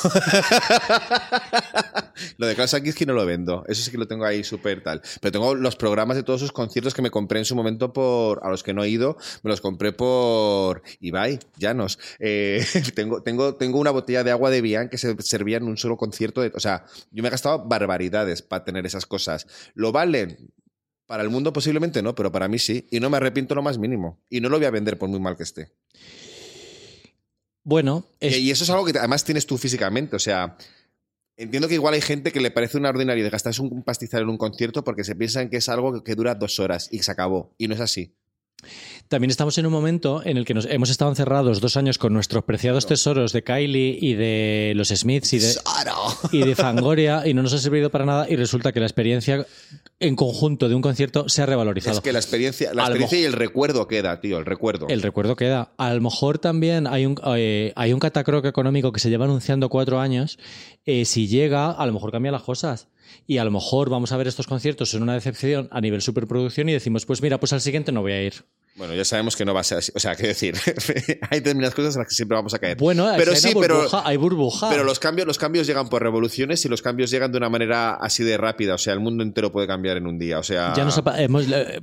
lo de Klaus Kinski no lo vendo. Eso sí que lo tengo ahí súper tal. Pero tengo los programas de todos sus conciertos que me compré en su momento por. A los que no he ido, me los compré por Ibai, Llanos. Eh, tengo, tengo, tengo una botella de agua de Bian que se servía en un solo concierto. De, o sea, yo me he gastado barbaridades para tener esas cosas. ¿Lo valen? Para el mundo posiblemente no, pero para mí sí. Y no me arrepiento lo más mínimo. Y no lo voy a vender por muy mal que esté. Bueno, es- Y eso es algo que además tienes tú físicamente. O sea, entiendo que igual hay gente que le parece una ordinaria de gastarse un pastizal en un concierto porque se piensan que es algo que, que dura dos horas y se acabó. Y no es así. También estamos en un momento en el que nos hemos estado encerrados dos años con nuestros preciados tesoros de Kylie y de los Smiths y de, y de Fangoria y no nos ha servido para nada y resulta que la experiencia en conjunto de un concierto se ha revalorizado. Es que la experiencia, la experiencia y el recuerdo queda, tío, el recuerdo. El recuerdo queda. A lo mejor también hay un, eh, hay un catacroc económico que se lleva anunciando cuatro años. Eh, si llega, a lo mejor cambia las cosas. Y a lo mejor vamos a ver estos conciertos en una decepción a nivel superproducción y decimos, pues mira, pues al siguiente no voy a ir. Bueno, ya sabemos que no va a ser así. O sea, qué decir, hay determinadas cosas en las que siempre vamos a caer. Bueno, pero hay sí, pero, burbuja, hay burbuja. pero los cambios, los cambios llegan por revoluciones y los cambios llegan de una manera así de rápida. O sea, el mundo entero puede cambiar en un día. O sea, Ya, nos hemos, eh,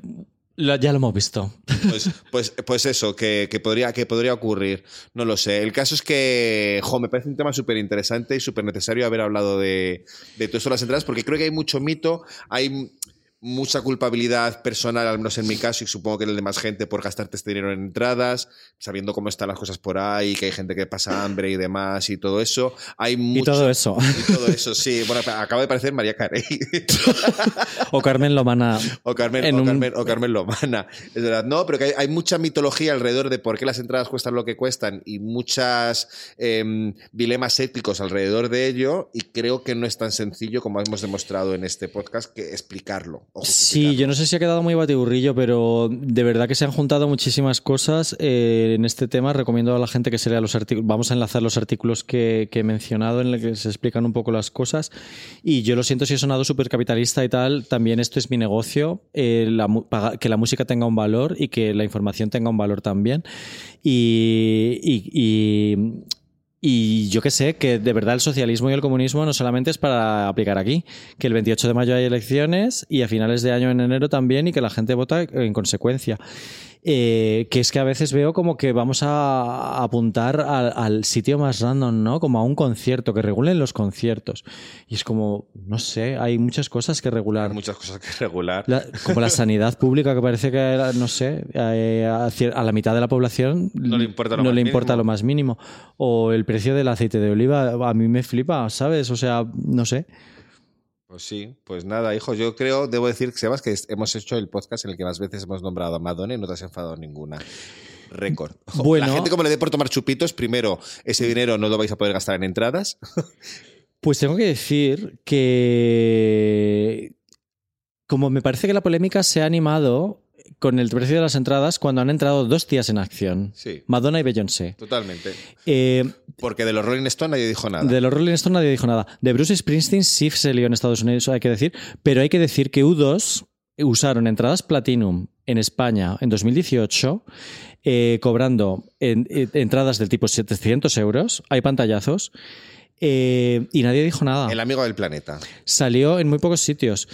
lo- ya lo hemos visto. Pues, pues, pues eso, que, que podría, que podría ocurrir. No lo sé. El caso es que, jo, me parece un tema súper interesante y súper necesario haber hablado de, de todo esto las entradas, porque creo que hay mucho mito, hay mucha culpabilidad personal, al menos en mi caso, y supongo que en el de más gente, por gastarte este dinero en entradas, sabiendo cómo están las cosas por ahí, que hay gente que pasa hambre y demás y todo eso. Hay Y mucho, todo eso. Y todo eso, sí. Bueno, acaba de parecer María Carey. o Carmen Lomana. O Carmen, En o un- Carmen, o Carmen Lomana. Es verdad. No, pero que hay, hay mucha mitología alrededor de por qué las entradas cuestan lo que cuestan y muchas em, dilemas éticos alrededor de ello. Y creo que no es tan sencillo como hemos demostrado en este podcast que explicarlo. Sí, yo no sé si ha quedado muy batiburrillo, pero de verdad que se han juntado muchísimas cosas eh, en este tema. Recomiendo a la gente que se lea los artículos. Vamos a enlazar los artículos que, que he mencionado en los que se explican un poco las cosas. Y yo lo siento si he sonado súper capitalista y tal. También esto es mi negocio. eh, la que la música tenga un valor y que la información tenga un valor también. Y. y- y- y yo que sé, que de verdad el socialismo y el comunismo no solamente es para aplicar aquí, que el 28 de mayo hay elecciones y a finales de año en enero también y que la gente vota en consecuencia. Eh, que es que a veces veo como que vamos a apuntar al, al sitio más random, ¿no? Como a un concierto, que regulen los conciertos. Y es como, no sé, hay muchas cosas que regular. Hay muchas cosas que regular. La- como la sanidad pública, que parece que, no sé, eh, a, la mitad de la población No le importa lo no más le importa mínimo. lo más mínimo. O el precio del aceite de oliva, a mí me flipa, ¿sabes? O sea, no sé. Pues sí, pues nada, hijo, yo creo, debo decir, Sebas, que hemos hecho el podcast en el que más veces hemos nombrado a Madonna y no te has enfadado ninguna. Récord. Bueno. La gente como le dé por tomar chupitos, primero, ese dinero no lo vais a poder gastar en entradas. Pues tengo que decir que. Como me parece que la polémica se ha animado, con el precio de las entradas cuando han entrado dos tías en acción. Sí. Madonna y Beyoncé. Totalmente. Eh, Porque de los Rolling Stones nadie dijo nada. de los Rolling Stones nadie dijo nada. De Bruce Springsteen sí se lió en Estados Unidos, hay que decir. Pero hay que decir que U2 usaron entradas Platinum en España en 2018, eh, cobrando en- eh, entradas del tipo 700 euros. Hay pantallazos. eh, y nadie dijo nada. El amigo del planeta. Salió en muy pocos sitios.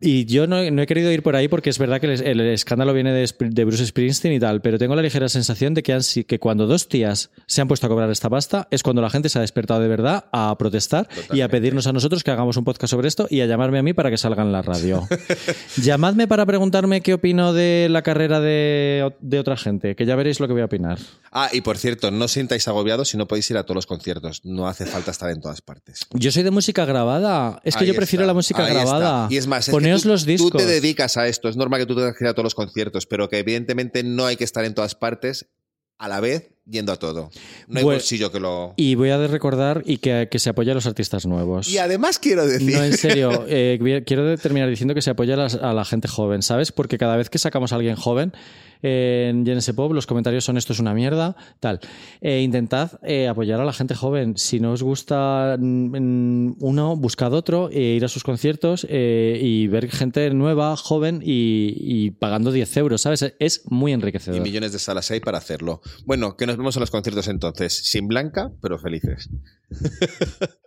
Y yo no, no he querido ir por ahí porque es verdad que el, el escándalo viene de, de Bruce Springsteen y tal, pero tengo la ligera sensación de que, han, que cuando dos tías se han puesto a cobrar esta pasta es cuando la gente se ha despertado de verdad a protestar y a pedirnos a nosotros que hagamos un podcast sobre esto y a llamarme a mí para que salga en la radio. Llamadme para preguntarme qué opino de la carrera de, de otra gente, que ya veréis lo que voy a opinar. Ah, y por cierto, no os sintáis agobiados si no podéis ir a todos los conciertos. No hace falta estar en todas partes. Yo soy de música grabada. Es que Ahí yo prefiero está, la música ahí está. grabada. Y es más, es Poneos tú, los discos. tú te dedicas a esto. Es normal que tú tengas que ir a todos los conciertos, pero que evidentemente no hay que estar en todas partes a la vez yendo a todo. No hay Bueno, bolsillo que lo... Y voy a recordar y que, que se apoye a los artistas nuevos. Y además quiero decir... No, en serio, eh, quiero terminar diciendo que se apoya a la gente joven, ¿sabes? Porque cada vez que sacamos a alguien joven en Genesis Pop, los comentarios son esto es una mierda, tal. Eh, intentad eh, apoyar a la gente joven. Si no os gusta mm, mm, uno, buscad otro, eh, ir a sus conciertos y ver gente nueva, joven y, y pagando 10 euros, ¿sabes? Es muy Y enriquecedor. millones de salas hay para hacerlo. Bueno, que nos vemos en los conciertos entonces. Sin Blanca, pero felices.